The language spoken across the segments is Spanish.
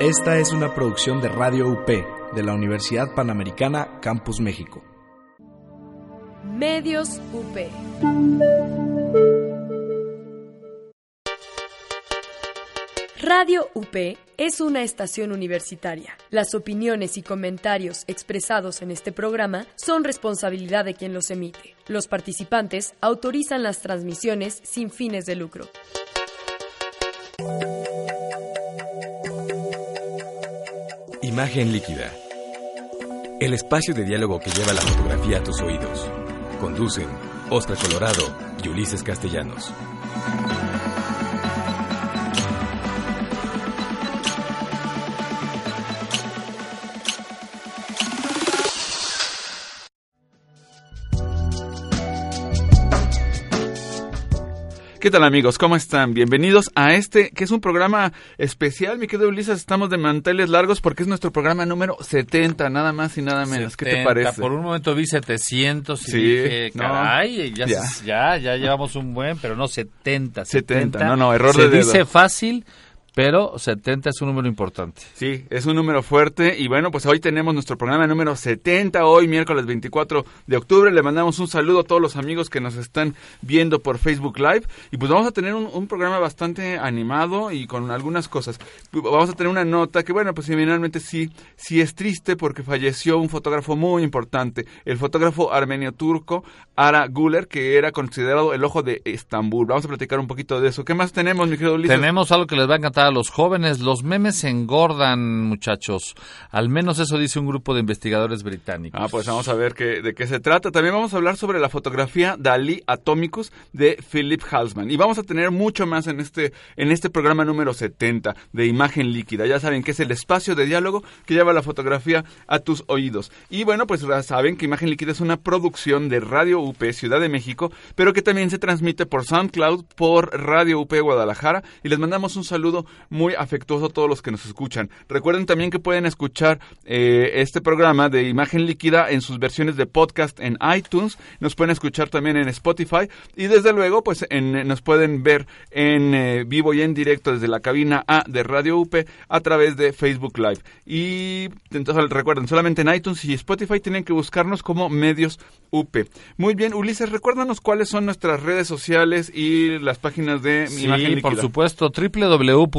Esta es una producción de Radio UP de la Universidad Panamericana Campus México. Medios UP. Radio UP es una estación universitaria. Las opiniones y comentarios expresados en este programa son responsabilidad de quien los emite. Los participantes autorizan las transmisiones sin fines de lucro. Líquida. El espacio de diálogo que lleva la fotografía a tus oídos. Conducen Oscar Colorado y Ulises Castellanos. ¿Qué tal amigos? ¿Cómo están? Bienvenidos a este, que es un programa especial, mi querido Ulises, estamos de manteles largos porque es nuestro programa número 70, nada más y nada menos. ¿Qué te parece? Por un momento vi 700 y Sí, dije, no. caray, ya, Ya. ya. ya, llevamos un buen, pero no 70. 70, no, no, error Se de dedo. dice fácil, pero 70 es un número importante. Sí, es un número fuerte y bueno, pues hoy tenemos nuestro programa número 70, hoy miércoles 24 de octubre. Le mandamos un saludo a todos los amigos que nos están viendo por Facebook Live y pues vamos a tener un, un programa bastante animado y con algunas cosas. Vamos a tener una nota que bueno, pues finalmente sí, sí es triste porque falleció un fotógrafo muy importante, el fotógrafo armenio turco Ara Güler, que era considerado el ojo de Estambul. Vamos a platicar un poquito de eso. ¿Qué más tenemos, mi querido Ulises? Tenemos algo que les va a encantar a los jóvenes. Los memes engordan, muchachos. Al menos eso dice un grupo de investigadores británicos. Ah, pues vamos a ver qué, de qué se trata. También vamos a hablar sobre la fotografía Dalí Atomicus de Philip Halsman. Y vamos a tener mucho más en este, en este programa número 70 de Imagen Líquida. Ya saben que es el espacio de diálogo que lleva la fotografía a tus oídos. Y bueno, pues ya saben que Imagen Líquida es una producción de Radio UP Ciudad de México, pero que también se transmite por SoundCloud, por Radio UP Guadalajara. Y les mandamos un saludo muy afectuoso a todos los que nos escuchan. Recuerden también que pueden escuchar eh, este programa de Imagen Líquida en sus versiones de podcast en iTunes. Nos pueden escuchar también en Spotify. Y desde luego, pues en- nos pueden ver en eh, vivo y en directo desde la cabina A de Radio UP a través de Facebook Live. Y entonces recuerden, solamente en iTunes y Spotify tienen que buscarnos como Medios UP. Muy bien, Ulises, recuérdanos cuáles son nuestras redes sociales y las páginas de Sí, Imagen Líquida. por supuesto,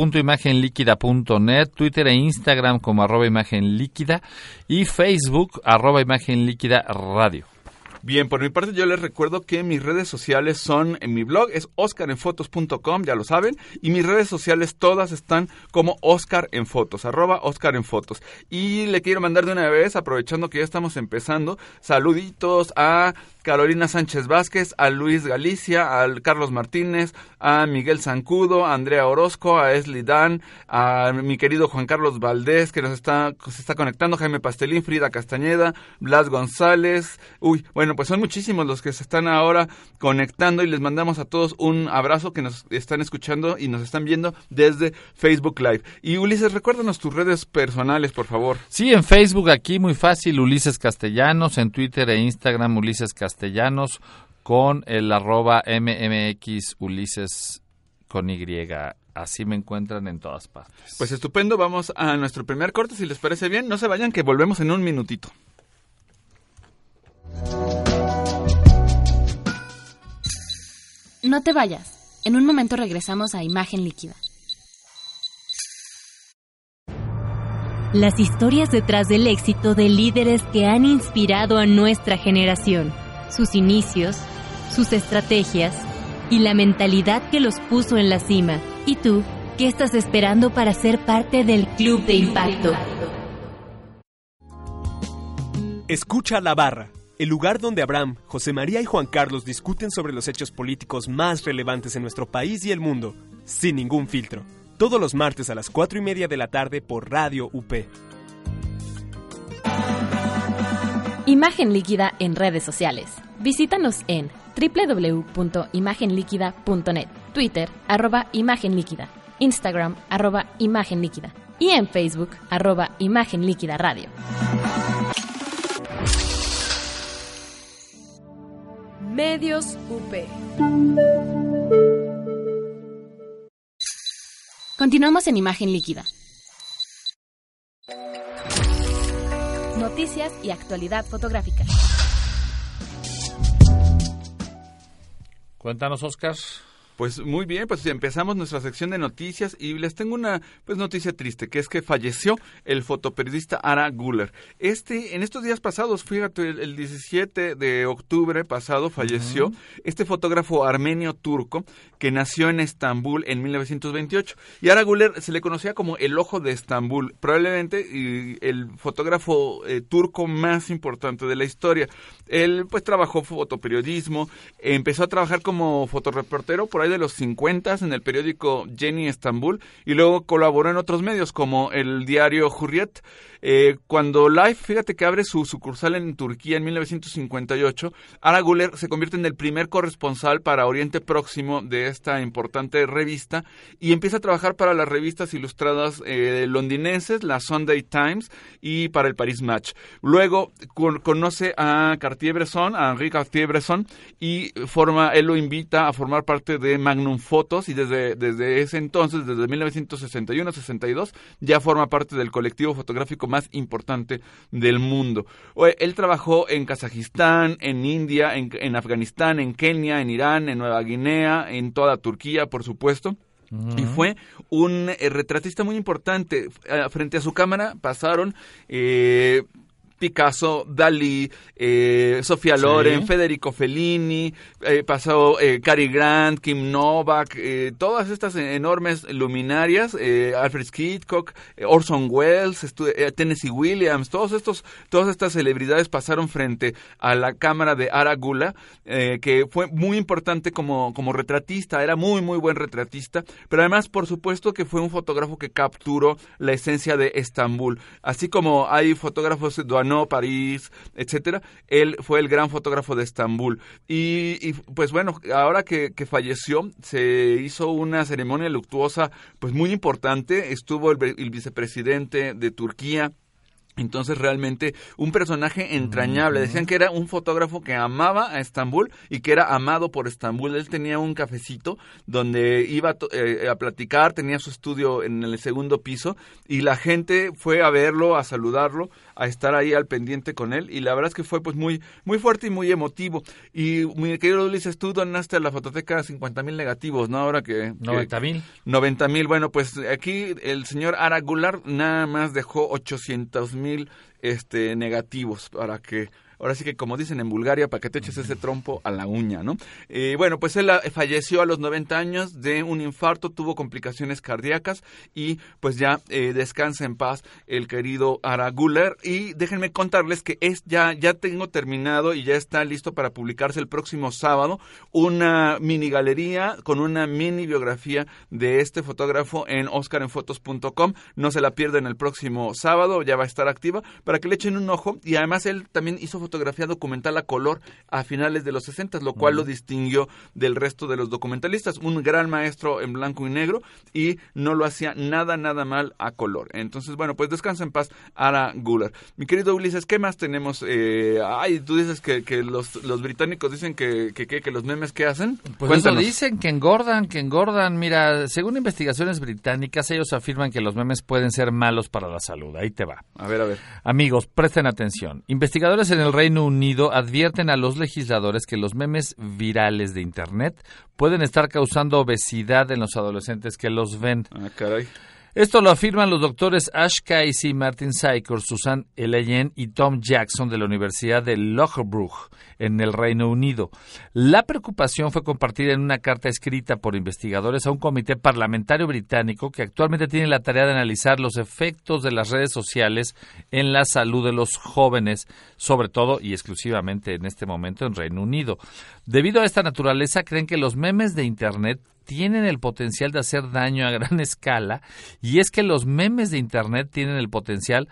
www.imagenliquida.net, Twitter e Instagram como arroba imagen y Facebook arroba imagen líquida radio. Bien, por mi parte yo les recuerdo que mis redes sociales son, en mi blog es oscarenfotos.com, ya lo saben, y mis redes sociales todas están como Oscar en Fotos, arroba Oscar en Fotos. Y le quiero mandar de una vez, aprovechando que ya estamos empezando, saluditos a Carolina Sánchez Vázquez, a Luis Galicia, a Carlos Martínez, a Miguel Zancudo, a Andrea Orozco, a Esli Dan, a mi querido Juan Carlos Valdés, que nos está, se está conectando, Jaime Pastelín, Frida Castañeda, Blas González. Uy, bueno, pues son muchísimos los que se están ahora conectando y les mandamos a todos un abrazo que nos están escuchando y nos están viendo desde Facebook Live. Y Ulises, recuérdanos tus redes personales, por favor. Sí, en Facebook aquí muy fácil, Ulises Castellanos, en Twitter e Instagram Ulises Castellanos con el arroba MMX Ulises con Y. Así me encuentran en todas partes. Pues estupendo, vamos a nuestro primer corte, si les parece bien. No se vayan, que volvemos en un minutito. No te vayas. En un momento regresamos a Imagen Líquida. Las historias detrás del éxito de líderes que han inspirado a nuestra generación, sus inicios, sus estrategias y la mentalidad que los puso en la cima. ¿Y tú, qué estás esperando para ser parte del Club de Impacto? Escucha La Barra, el lugar donde Abraham, José María y Juan Carlos discuten sobre los hechos políticos más relevantes en nuestro país y el mundo, sin ningún filtro. Todos los martes a las 4 y media de la tarde por Radio UP. Imagen Líquida en redes sociales. Visítanos en www.imagenliquida.net, Twitter, arroba Imagen Líquida, Instagram, arroba Imagen Líquida y en Facebook, arroba Imagen Líquida Radio. Medios UP. Continuamos en Imagen Líquida. Noticias y actualidad fotográfica. Cuéntanos, Oscar. Pues muy bien, pues empezamos nuestra sección de noticias y les tengo una pues noticia triste, que es que falleció el fotoperiodista Ara Guller. Este, en estos días pasados, fíjate, el, 17 de octubre pasado falleció este fotógrafo armenio turco que nació en Estambul en 1928. Y Ara Guller se le conocía como el ojo de Estambul, probablemente el fotógrafo eh, turco más importante de la historia. Él pues trabajó fotoperiodismo, empezó a trabajar como fotoreportero por ahí de los 50 en el periódico Jenny Estambul y luego colaboró en otros medios como el diario Hurriyet. Eh, cuando Life, fíjate que abre su sucursal en Turquía en 1958, Ara Guller se convierte en el primer corresponsal para Oriente Próximo de esta importante revista y empieza a trabajar para las revistas ilustradas eh, londinenses, la Sunday Times y para el Paris Match. Luego conoce a Cartier-Bresson, a Henri Cartier-Bresson y forma, él lo invita a formar parte de Magnum Photos y desde, desde ese entonces, desde 1961-62, ya forma parte del colectivo fotográfico más importante del mundo. Él trabajó en Kazajistán, en India, en, Afganistán, en Kenia, en Irán, en Nueva Guinea, en toda Turquía, por supuesto. Y fue un eh, retratista muy importante. Eh, frente a su cámara pasaron eh, Picasso, Dalí, eh, Sofía Loren, Federico Fellini, eh, pasó eh, Cary Grant, Kim Novak, eh, todas estas enormes luminarias, Alfred Hitchcock, Orson Welles, Tennessee Williams, todos estos, todas estas celebridades pasaron frente a la cámara de Aragula, que fue muy importante como, como retratista, era muy, muy buen retratista, pero además, por supuesto, que fue un fotógrafo que capturó la esencia de Estambul, así como hay fotógrafos de París, etcétera. Él fue el gran fotógrafo de Estambul. Y, pues bueno, ahora que, falleció, se hizo una ceremonia luctuosa pues muy importante. Estuvo el vicepresidente de Turquía, entonces realmente un personaje entrañable. Decían que era un fotógrafo que amaba a Estambul y que era amado por Estambul. Él tenía un cafecito donde iba eh, a platicar, tenía su estudio en el segundo piso y la gente fue a verlo, a saludarlo, a estar ahí al pendiente con él y la verdad es que fue pues muy muy fuerte y muy emotivo. Y mi querido Ulises, tú donaste a la fototeca 50 mil negativos, ¿no? Ahora que... 90 mil. 90 mil. Bueno, pues aquí el señor Aragular nada más dejó 800 mil este, negativos para que ahora sí que como dicen en Bulgaria, para que te eches ese trompo a la uña, ¿no? Eh, bueno, pues él ah, falleció a los 90 años de un infarto, tuvo complicaciones cardíacas y pues ya eh, descansa en paz el querido Ara Guller. Y déjenme contarles que es ya, ya tengo terminado y ya está listo para publicarse el próximo sábado una mini galería con una mini biografía de este fotógrafo en oscarenfotos.com. No se la pierden el próximo sábado, ya va a estar activa para que le echen un ojo y además él también hizo fotografía documental a color a finales de los 60, lo cual lo distinguió del resto de los documentalistas. Un gran maestro en blanco y negro y no lo hacía nada, nada mal a color. Entonces, bueno, pues descansa en paz Ara Guller. Mi querido Ulises, ¿qué más tenemos? Eh, ay, tú dices que, que los, los, británicos dicen que, que, que, los memes que hacen. Pues eso dicen, que engordan, que engordan. Mira, según investigaciones británicas, ellos afirman que los memes pueden ser malos para la salud. Ahí te va. A ver, a ver. Amigos, presten atención. Investigadores en el Reino Unido advierten a los legisladores que los memes virales de Internet pueden estar causando obesidad en los adolescentes que los ven. Ah, caray. Esto lo afirman los doctores Ash Casey, Martin Syker, Susan Elayen y Tom Jackson de la Universidad de Loughborough en el Reino Unido. La preocupación fue compartida en una carta escrita por investigadores a un comité parlamentario británico que actualmente tiene la tarea de analizar los efectos de las redes sociales en la salud de los jóvenes, sobre todo y exclusivamente en este momento en Reino Unido. Debido a esta naturaleza, creen que los memes de Internet tienen el potencial de hacer daño a gran escala y es que los memes de Internet tienen el potencial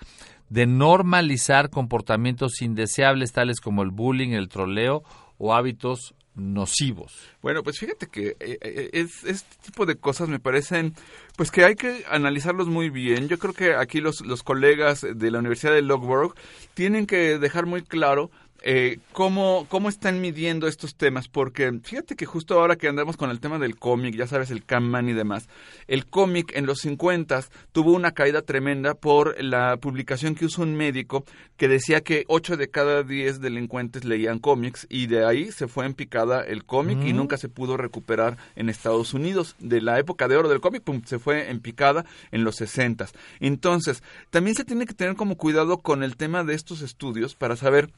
de normalizar comportamientos indeseables tales como el bullying, el troleo o hábitos nocivos. Bueno, pues fíjate que eh, eh, es, este tipo de cosas me parecen, pues que hay que analizarlos muy bien. Yo creo que aquí los, los colegas de la Universidad de Loughborough tienen que dejar muy claro eh, cómo, cómo están midiendo estos temas, porque fíjate que justo ahora que andamos con el tema del cómic, ya sabes, el Camman y demás, el cómic en los 50 tuvo una caída tremenda por la publicación que hizo un médico que decía que 8 de cada 10 delincuentes leían cómics y de ahí se fue en picada el cómic y nunca se pudo recuperar en Estados Unidos. De la época de oro del cómic, pum, se fue en picada en los 60. Entonces, también se tiene que tener como cuidado con el tema de estos estudios para saber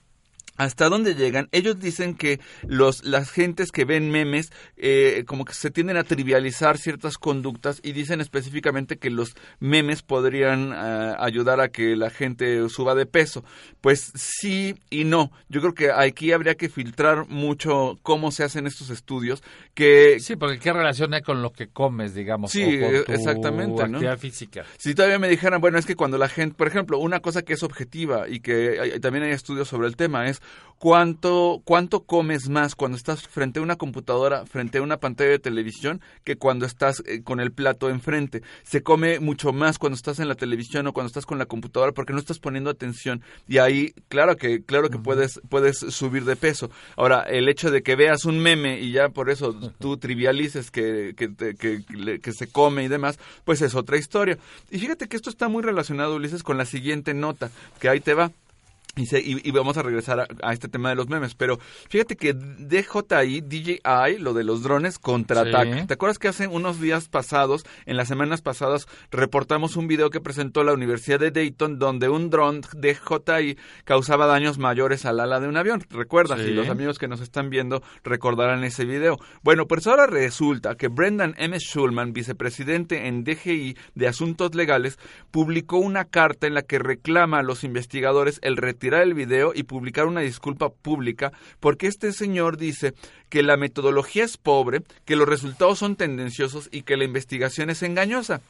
hasta dónde llegan. Ellos dicen que los, las gentes que ven memes eh, como que se tienden a trivializar ciertas conductas y dicen específicamente que los memes podrían ah, ayudar a que la gente suba de peso. Pues sí y no. Yo creo que aquí habría que filtrar mucho cómo se hacen estos estudios. Que sí, porque qué relación hay con lo que comes, digamos. Sí, o con exactamente. Actividad física. Si todavía me dijeran, bueno, es que cuando la gente, por ejemplo, una cosa que es objetiva y que también hay estudios sobre el tema es cuánto, cuánto comes más cuando estás frente a una computadora, frente a una pantalla de televisión, que cuando estás eh, con el plato enfrente. Se come mucho más cuando estás en la televisión o cuando estás con la computadora porque no estás poniendo atención. Y ahí, claro que, claro que puedes, puedes subir de peso. Ahora, el hecho de que veas un meme y ya por eso tú trivialices que, que, que, que se come y demás, pues es otra historia. Y fíjate que esto está muy relacionado, Ulises, con la siguiente nota, que ahí te va. Y, y, vamos a regresar a, este tema de los memes. Pero fíjate que DJI, DJI, lo de los drones, contraataca. ¿Te acuerdas que hace unos días pasados, en las semanas pasadas, reportamos un video que presentó la Universidad de Dayton donde un dron DJI causaba daños mayores al ala de un avión? ¿Recuerdas? Y los amigos que nos están viendo recordarán ese video. Bueno, pues ahora resulta que Brendan M. Schulman, vicepresidente en DGI de Asuntos Legales, publicó una carta en la que reclama a los investigadores el retorno retirar el video y publicar una disculpa pública porque este señor dice que la metodología es pobre, que los resultados son tendenciosos y que la investigación es engañosa.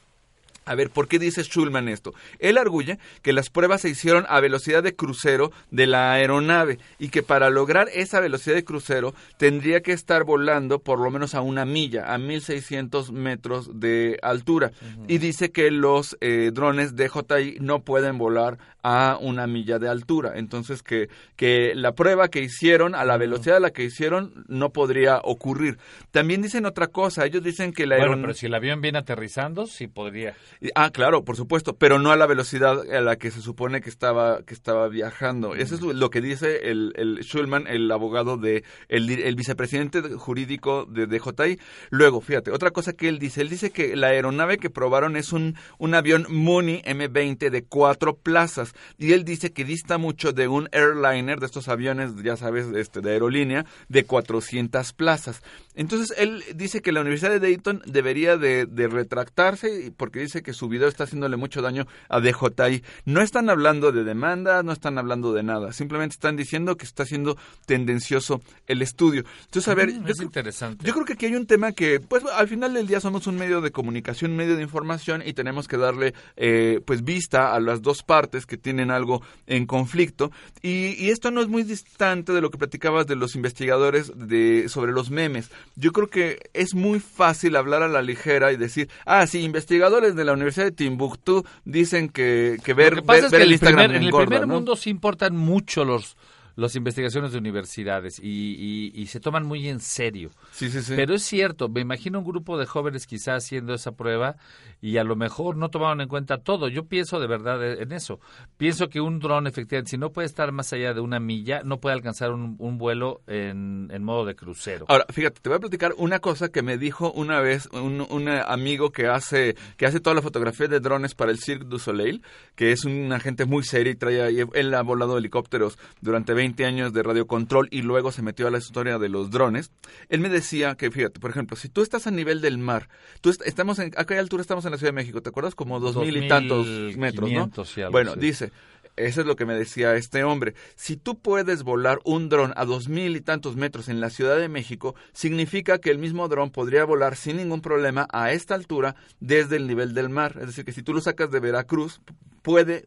A ver, ¿por qué dice Schulman esto? Él arguye que las pruebas se hicieron a velocidad de crucero de la aeronave y que para lograr esa velocidad de crucero tendría que estar volando por lo menos a una milla, a 1600 metros de altura. Y dice que los eh, drones DJI no pueden volar a una milla de altura. Entonces, que, que la prueba que hicieron, a la velocidad a la que hicieron, no podría ocurrir. También dicen otra cosa. Ellos dicen que la Bueno, pero si el avión viene aterrizando, sí podría. Ah, claro, por supuesto, pero no a la velocidad a la que se supone que estaba, que estaba viajando. Eso es lo que dice el, el Schulman, el abogado de, el, el vicepresidente jurídico de DJI. Luego, fíjate, otra cosa que él dice, él dice que la aeronave que probaron es un, un avión Mooney M20 de cuatro plazas y él dice que dista mucho de un airliner, de estos aviones, ya sabes, este, de aerolínea, de 400 plazas. Entonces, él dice que la Universidad de Dayton debería de, de retractarse porque dice que su video está haciéndole mucho daño a DJI. No están hablando de demanda, no están hablando de nada, simplemente están diciendo que está siendo tendencioso el estudio. Entonces, a ver, mm, es interesante. yo creo que aquí hay un tema que, pues, al final del día somos un medio de comunicación, un medio de información y tenemos que darle, eh, pues, vista a las dos partes que tienen algo en conflicto. Y, y, esto no es muy distante de lo que platicabas de los investigadores de, sobre los memes. Yo creo que es muy fácil hablar a la ligera y decir, ah, sí, investigadores de la Universidad de Timbuktu dicen que, que ver, lo que pasa ver, es que ver el en el Instagram primer, en el primer ¿no? mundo sí importan mucho los las investigaciones de universidades y, y- y se toman muy en serio. Sí, sí, sí. Pero es cierto, me imagino un grupo de jóvenes quizás haciendo esa prueba y a lo mejor no tomaron en cuenta todo. Yo pienso de verdad en eso. Pienso que un dron, efectivamente, si no puede estar más allá de una milla, no puede alcanzar un, un vuelo en, en modo de crucero. Ahora, fíjate, te voy a platicar una cosa que me dijo una vez un, un amigo que hace que hace toda la fotografía de drones para el Cirque du Soleil, que es un agente muy serio y trae él ha volado helicópteros durante 20 años de radiocontrol y luego se metió a la historia de los drones. Él me decía que, fíjate, por ejemplo, si tú estás a nivel del mar, tú est- estamos en, ¿a qué altura estamos en la Ciudad de México? ¿Te acuerdas? Como dos mil y tantos metros, ¿no? 2500 y algo, Bueno, sí. dice, eso es lo que me decía este hombre. Si tú puedes volar un dron a dos mil y tantos metros en la Ciudad de México, significa que el mismo dron podría volar sin ningún problema a esta altura desde el nivel del mar. Es decir, que si tú lo sacas de Veracruz, puede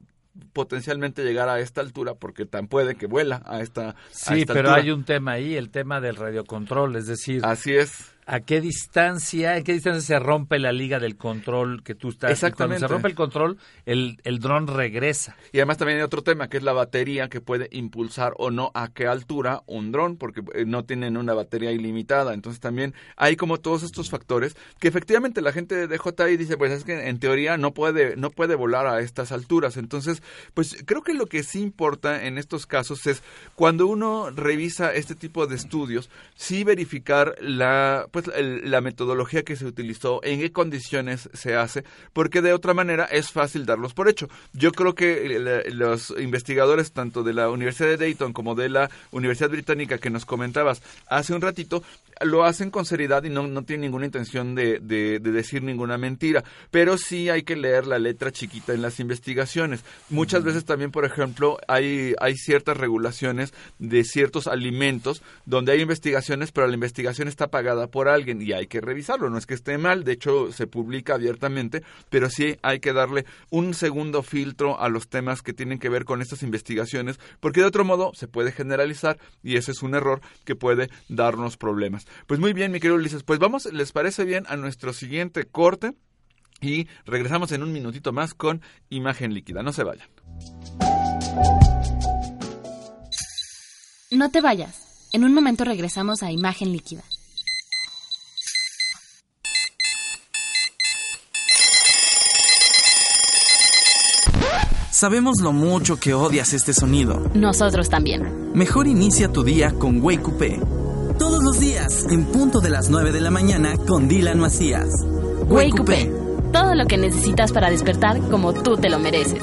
potencialmente llegar a esta altura porque tan puede que vuela a esta a Sí, esta pero altura. hay un tema ahí, el tema del radiocontrol, es decir, Así es. A qué distancia, en qué distancia se rompe la liga del control que tú estás. Exactamente. Cuando se rompe el control, el, el dron regresa. Y además también hay otro tema, que es la batería que puede impulsar o no a qué altura un dron, porque eh, no tienen una batería ilimitada. Entonces también hay como todos estos factores que efectivamente la gente de DJI dice, pues es que en teoría no puede, no puede volar a estas alturas. Entonces, pues creo que lo que sí importa en estos casos es cuando uno revisa este tipo de estudios, sí verificar la, pues, la metodología que se utilizó, en qué condiciones se hace, porque de otra manera es fácil darlos por hecho. Yo creo que eh, los investigadores tanto de la Universidad de Dayton como de la Universidad Británica que nos comentabas hace un ratito, lo hacen con seriedad y no, no tienen ninguna intención de, de, decir ninguna mentira, pero sí hay que leer la letra chiquita en las investigaciones. Muchas veces también, por ejemplo, hay, hay ciertas regulaciones de ciertos alimentos donde hay investigaciones, pero la investigación está pagada por alguien y hay que revisarlo. No es que esté mal, de hecho se publica abiertamente, pero sí hay que darle un segundo filtro a los temas que tienen que ver con estas investigaciones, porque de otro modo se puede generalizar y ese es un error que puede darnos problemas. Pues muy bien, mi querido Ulises, pues vamos, ¿les parece bien a nuestro siguiente corte? Y regresamos en un minutito más con imagen líquida. No se vayan. No te vayas. En un momento regresamos a imagen líquida. Sabemos lo mucho que odias este sonido. Nosotros también. Mejor inicia tu día con Wake en punto de las 9 de la mañana, con Dylan Macías. Wake Todo lo que necesitas para despertar como tú te lo mereces.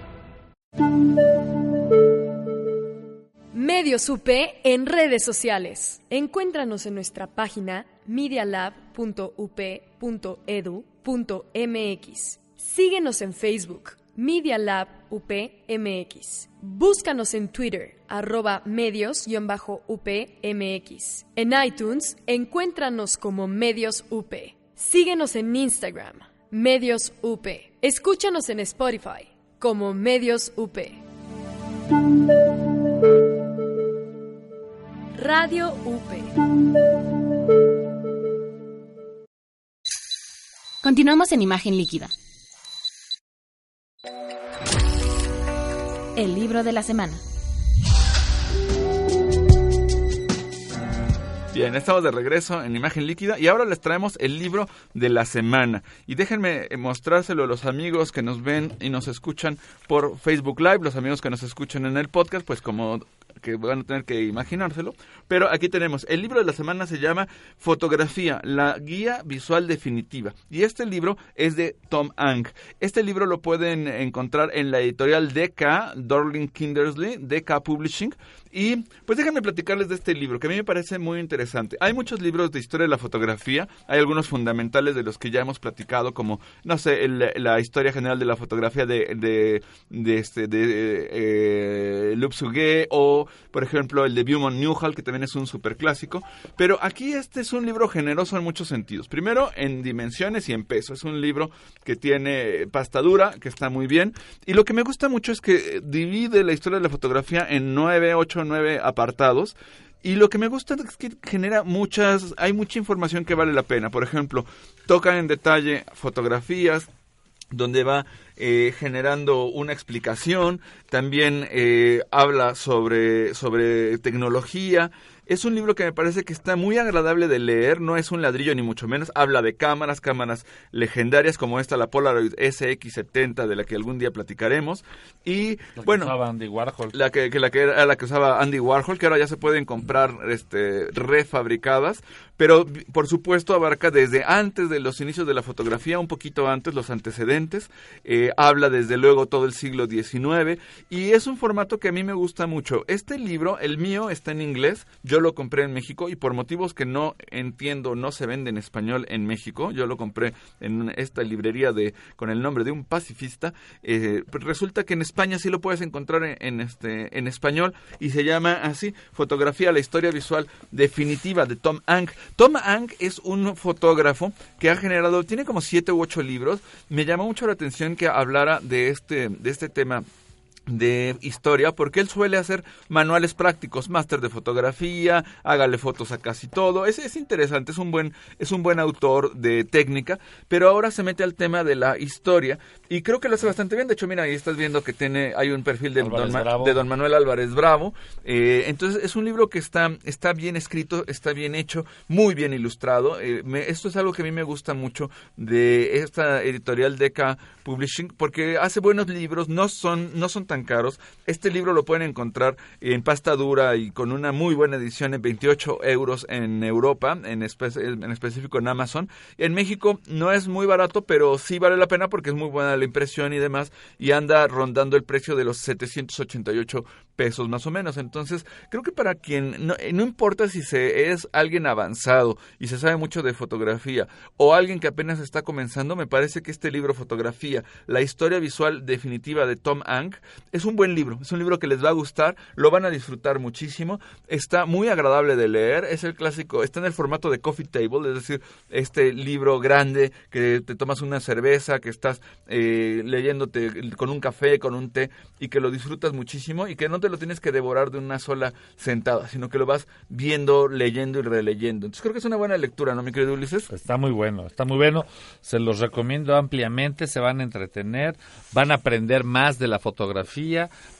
Medios UP en redes sociales. Encuéntranos en nuestra página medialab.up.edu.mx. Síguenos en Facebook, Media. Búscanos en Twitter, arroba medios-upmx. En iTunes, encuéntranos como Medios UP. Síguenos en Instagram, Medios UP. Escúchanos en Spotify, como Medios UP. Radio UP. Continuamos en imagen líquida. El libro de la semana. Bien, estamos de regreso en Imagen Líquida y ahora les traemos el libro de la semana. Y déjenme mostrárselo a los amigos que nos ven y nos escuchan por Facebook Live, los amigos que nos escuchan en el podcast, pues como que van a tener que imaginárselo. Pero aquí tenemos, el libro de la semana se llama Fotografía, la guía visual definitiva. Y este libro es de Tom Ang. Este libro lo pueden encontrar en la editorial DK, Darling Kindersley, DK Publishing. Y pues déjenme platicarles de este libro, que a mí me parece muy interesante. Hay muchos libros de historia de la fotografía, hay algunos fundamentales de los que ya hemos platicado, como, no sé, la historia general de la fotografía de, de, este, de eh, o, por ejemplo, el de Beaumont Newhall, que también es un super clásico. Pero aquí este es un libro generoso en muchos sentidos. Primero, en dimensiones y en peso. Es un libro que tiene pasta dura, que está muy bien. Y lo que me gusta mucho es que divide la historia de la fotografía en nueve, ocho nueve apartados. Y lo que me gusta es que genera muchas, hay mucha información que vale la pena. Por ejemplo, toca en detalle fotografías, donde va eh, generando una explicación, también eh, habla sobre, sobre tecnología, es un libro que me parece que está muy agradable de leer, no es un ladrillo ni mucho menos, habla de cámaras, cámaras legendarias como esta, la Polaroid SX70 de la que algún día platicaremos y la bueno, que usaba Andy Warhol. La que, la que era la que usaba Andy Warhol, que ahora ya se pueden comprar este refabricadas, pero por supuesto abarca desde antes de los inicios de la fotografía, un poquito antes los antecedentes, eh, habla desde luego todo el siglo XIX y es un formato que a mí me gusta mucho. Este libro, el mío, está en inglés, yo lo compré en México y por motivos que no entiendo no se vende en español en México, yo lo compré en esta librería de con el nombre de un pacifista, eh, resulta que en España sí lo puedes encontrar en, este en español y se llama así Fotografía la historia visual definitiva de Tom Hank. Tom Hank es un fotógrafo que ha generado tiene como siete u ocho libros. Me llamó mucho la atención que hablara de este de este tema de historia porque él suele hacer manuales prácticos, máster de fotografía, hágale fotos a casi todo. Es, es interesante, es un buen es un buen autor de técnica, pero ahora se mete al tema de la historia y creo que lo hace bastante bien. De hecho, mira, ahí estás viendo que tiene hay un perfil de, don, de don, Manuel Álvarez Bravo. Eh, entonces es un libro que está está bien escrito, está bien hecho, muy bien ilustrado. Eh, esto es algo que a mí me gusta mucho de esta editorial Deca Publishing porque hace buenos libros, no son no son Este libro lo pueden encontrar en pasta dura y con una muy buena edición en 28 euros en Europa, en, en específico en Amazon. En México no es muy barato, pero sí vale la pena porque es muy buena la impresión y demás y anda rondando el precio de los 788 pesos más o menos. Entonces, creo que para quien no, no importa si se es alguien avanzado y se sabe mucho de fotografía o alguien que apenas está comenzando, me parece que este libro fotografía, la historia visual definitiva de Tom Hank, es un buen libro, es un libro que les va a gustar, lo van a disfrutar muchísimo, está muy agradable de leer, es el clásico, está en el formato de coffee table, es decir, este libro grande que te tomas una cerveza, que estás eh, leyéndote con un café, con un té y que lo disfrutas muchísimo y que no te lo tienes que devorar de una sola sentada, sino que lo vas viendo, leyendo y releyendo. Entonces creo que es una buena lectura, ¿no, mi querido Ulises? Está muy bueno, está muy bueno, se los recomiendo ampliamente, se van a entretener, van a aprender más de la fotografía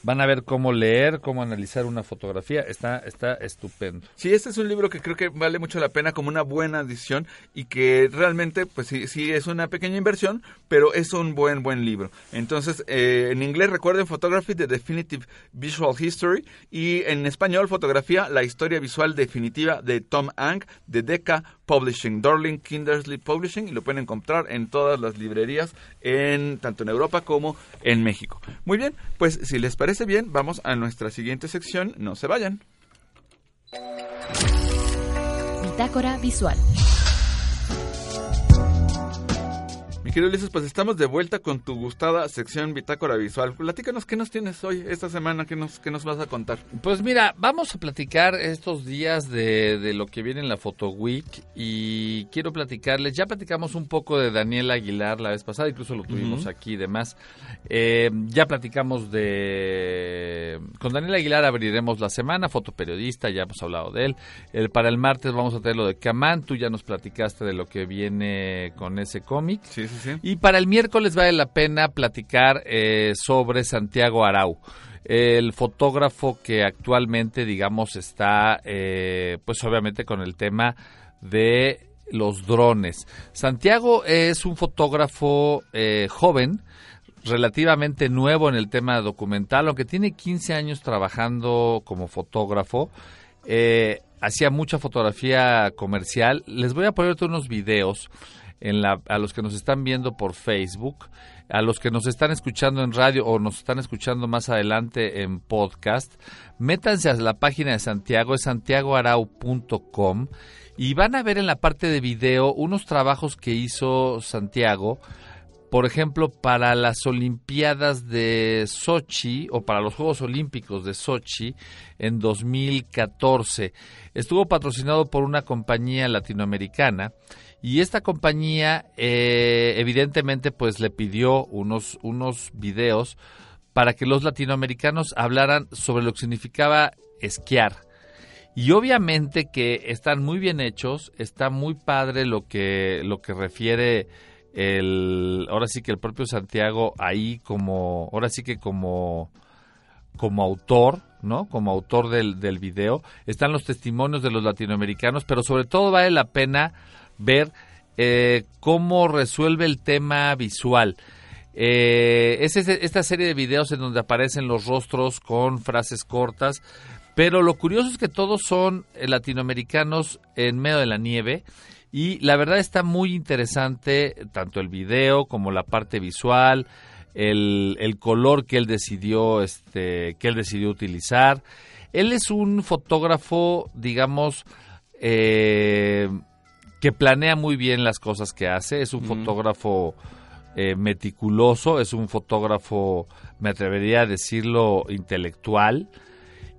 van a ver cómo leer, cómo analizar una fotografía, está, está estupendo. Sí, este es un libro que creo que vale mucho la pena como una buena edición y que realmente, pues sí, sí es una pequeña inversión, pero es un buen, buen libro. Entonces, eh, en inglés recuerden Photography, The Definitive Visual History y en español Fotografía, la historia visual definitiva de Tom Hank, de Decca Publishing, Darling Kindersley Publishing y lo pueden encontrar en todas las librerías en tanto en Europa como en México. Muy bien, pues si les parece bien, vamos a nuestra siguiente sección, no se vayan. Bitácora visual. Mi querido Ulises, pues estamos de vuelta con tu gustada sección Bitácora Visual. Platícanos, ¿qué nos tienes hoy, esta semana? ¿Qué nos, qué nos vas a contar? Pues mira, vamos a platicar estos días de, de lo que viene en la Photo Week y quiero platicarles, ya platicamos un poco de Daniel Aguilar la vez pasada, incluso lo tuvimos aquí y demás. Eh, ya platicamos de... Con Daniel Aguilar abriremos la semana, fotoperiodista, ya hemos hablado de él. El, para el martes vamos a tener lo de Camán, tú ya nos platicaste de lo que viene con ese cómic. Sí, y para el miércoles vale la pena platicar eh, sobre Santiago Arau el fotógrafo que actualmente, digamos, está, eh, pues obviamente con el tema de los drones. Santiago es un fotógrafo eh, joven, relativamente nuevo en el tema documental, aunque tiene 15 años trabajando como fotógrafo. hacía mucha fotografía comercial. Les voy a poner unos videos a los que nos están viendo por Facebook, a los que nos están escuchando en radio o nos están escuchando más adelante en podcast, métanse a la página de Santiago, es santiagoarau.com y van a ver en la parte de video unos trabajos que hizo Santiago, por ejemplo, para las Olimpiadas de Sochi o para los Juegos Olímpicos de Sochi en 2014. Estuvo patrocinado por una compañía latinoamericana y esta compañía, eh, evidentemente, pues le pidió unos, unos videos para que los latinoamericanos hablaran sobre lo que significaba esquiar. Y obviamente que están muy bien hechos, está muy padre lo que, lo que refiere el, ahora sí que el propio Santiago ahí como, ahora sí que como, como autor, ¿no? Como autor del, del video. Están los testimonios de los latinoamericanos, pero sobre todo vale la pena ver eh, cómo resuelve el tema visual. Eh, es esta serie de videos en donde aparecen los rostros con frases cortas, pero lo curioso es que todos son eh, latinoamericanos en medio de la nieve y la verdad está muy interesante tanto el video como la parte visual. el, el color que él decidió, este, que él decidió utilizar. Él es un fotógrafo, digamos, eh, que planea muy bien las cosas que hace. Es un fotógrafo eh, meticuloso, es un fotógrafo, me atrevería a decirlo, intelectual.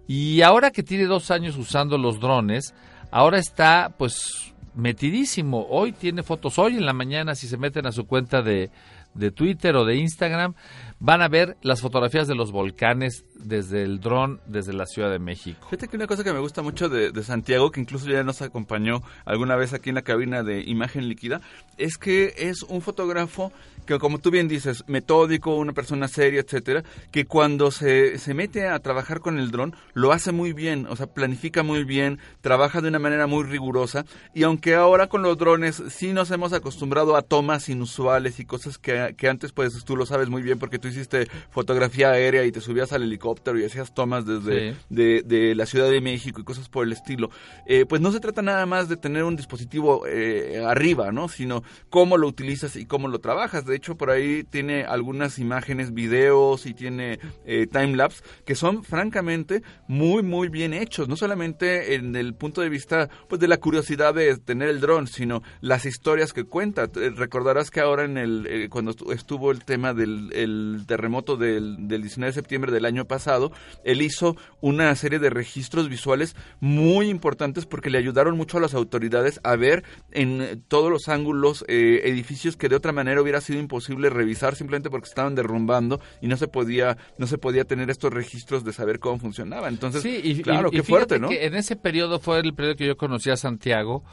Y ahora que tiene dos años usando los drones, ahora está pues metidísimo. Hoy tiene fotos, hoy en la mañana, si se meten a su cuenta de, de Twitter o de Instagram, van a ver las fotografías de los volcanes desde el dron, desde la Ciudad de México. Fíjate que una cosa que me gusta mucho de, de, Santiago, que incluso ya nos acompañó alguna vez aquí en la cabina de imagen líquida, es que es un fotógrafo que, como tú bien dices, metódico, una persona seria, etcétera, que cuando se, se mete a trabajar con el dron, lo hace muy bien, o sea, planifica muy bien, trabaja de una manera muy rigurosa, y aunque ahora con los drones sí nos hemos acostumbrado a tomas inusuales y cosas que, que antes, pues tú lo sabes muy bien porque tú hiciste fotografía aérea y te subías al helicóptero y hacías tomas desde Sí. de, de la Ciudad de México y cosas por el estilo. Eh, pues no se trata nada más de tener un dispositivo eh, arriba, ¿no? Sino cómo lo utilizas y cómo lo trabajas. De hecho, por ahí tiene algunas imágenes, videos y tiene eh, timelapse que son francamente muy, muy bien hechos. No solamente en el punto de vista pues de la curiosidad de tener el dron, sino las historias que cuenta. Recordarás que ahora en el eh, cuando estu- estuvo el tema del el terremoto del, del 19 de septiembre del año pasado, él hizo una serie de registros visuales muy importantes porque le ayudaron mucho a las autoridades a ver en todos los ángulos eh, edificios que de otra manera hubiera sido imposible revisar simplemente porque estaban derrumbando y no se podía no se podía tener estos registros de saber cómo funcionaba. Entonces, Sí, y, claro, y- y qué fuerte, ¿no? que en ese periodo fue el periodo que yo conocí a Santiago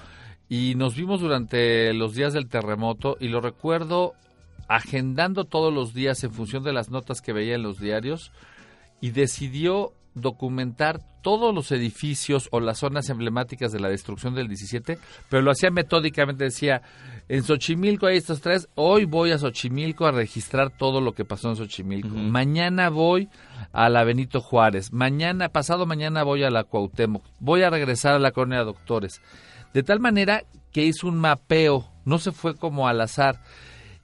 y nos vimos durante los días del terremoto y lo recuerdo agendando todos los días en función de las notas que veía en los diarios y decidió documentar todos los edificios o las zonas emblemáticas de la destrucción del 17, pero lo hacía metódicamente, decía, en Xochimilco hay estos tres, hoy voy a Xochimilco a registrar todo lo que pasó en Xochimilco, mañana voy a la Benito Juárez, mañana, pasado mañana voy a la Cuauhtémoc, voy a regresar a la colonia de doctores, de tal manera que hizo un mapeo, no se fue como al azar,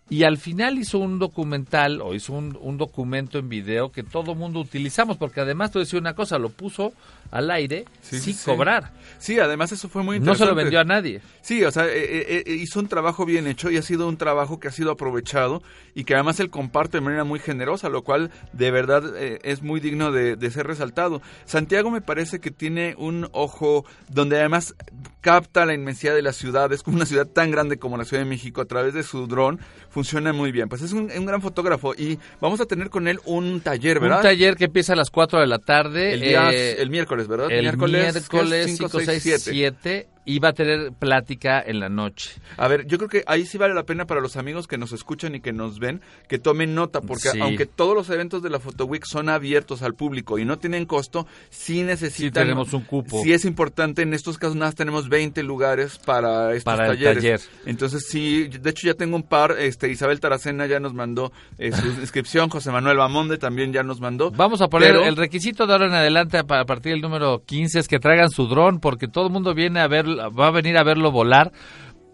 y al final hizo un documental o hizo un, un documento en video que todo mundo utilizamos, porque además te voy a decir una cosa, lo puso al aire Sí, sin sí, cobrar. Sí, además eso fue muy No se interesante. lo vendió a nadie. Sí, o sea, eh, eh, eh, hizo un trabajo bien hecho y ha sido un trabajo que ha sido aprovechado y que además él comparte de manera muy generosa, lo cual de verdad eh, es muy digno de, de ser resaltado. Santiago me parece que tiene un ojo donde además capta la inmensidad de las ciudades, como una ciudad tan grande como la Ciudad de México a través de su dron, funciona muy bien. Pues es un, un gran fotógrafo y vamos a tener con él un taller, ¿verdad? Un taller que empieza a las 4 de la tarde. el, día- eh, el miércoles, ¿verdad? el miércoles, ¿qué es? 5, 5, 6, 6, 7. Y va a tener plática en la noche. A ver, yo creo que ahí sí vale la pena para los amigos que nos escuchan y que nos ven que tomen nota, porque Sí. aunque todos los eventos de la Photo Week son abiertos al público y no tienen costo, sí necesitan. Sí tenemos un cupo. Sí es importante, en estos casos nada más tenemos 20 lugares para estos Para el talleres. taller. Entonces sí, de hecho ya tengo un par, este Isabel Taracena ya nos mandó eh, su inscripción, José Manuel Bamonde también ya nos mandó. Vamos a poner Pero- el requisito de ahora en adelante a partir del número 15 es que traigan su dron porque todo el mundo viene a ver, va a venir a verlo volar,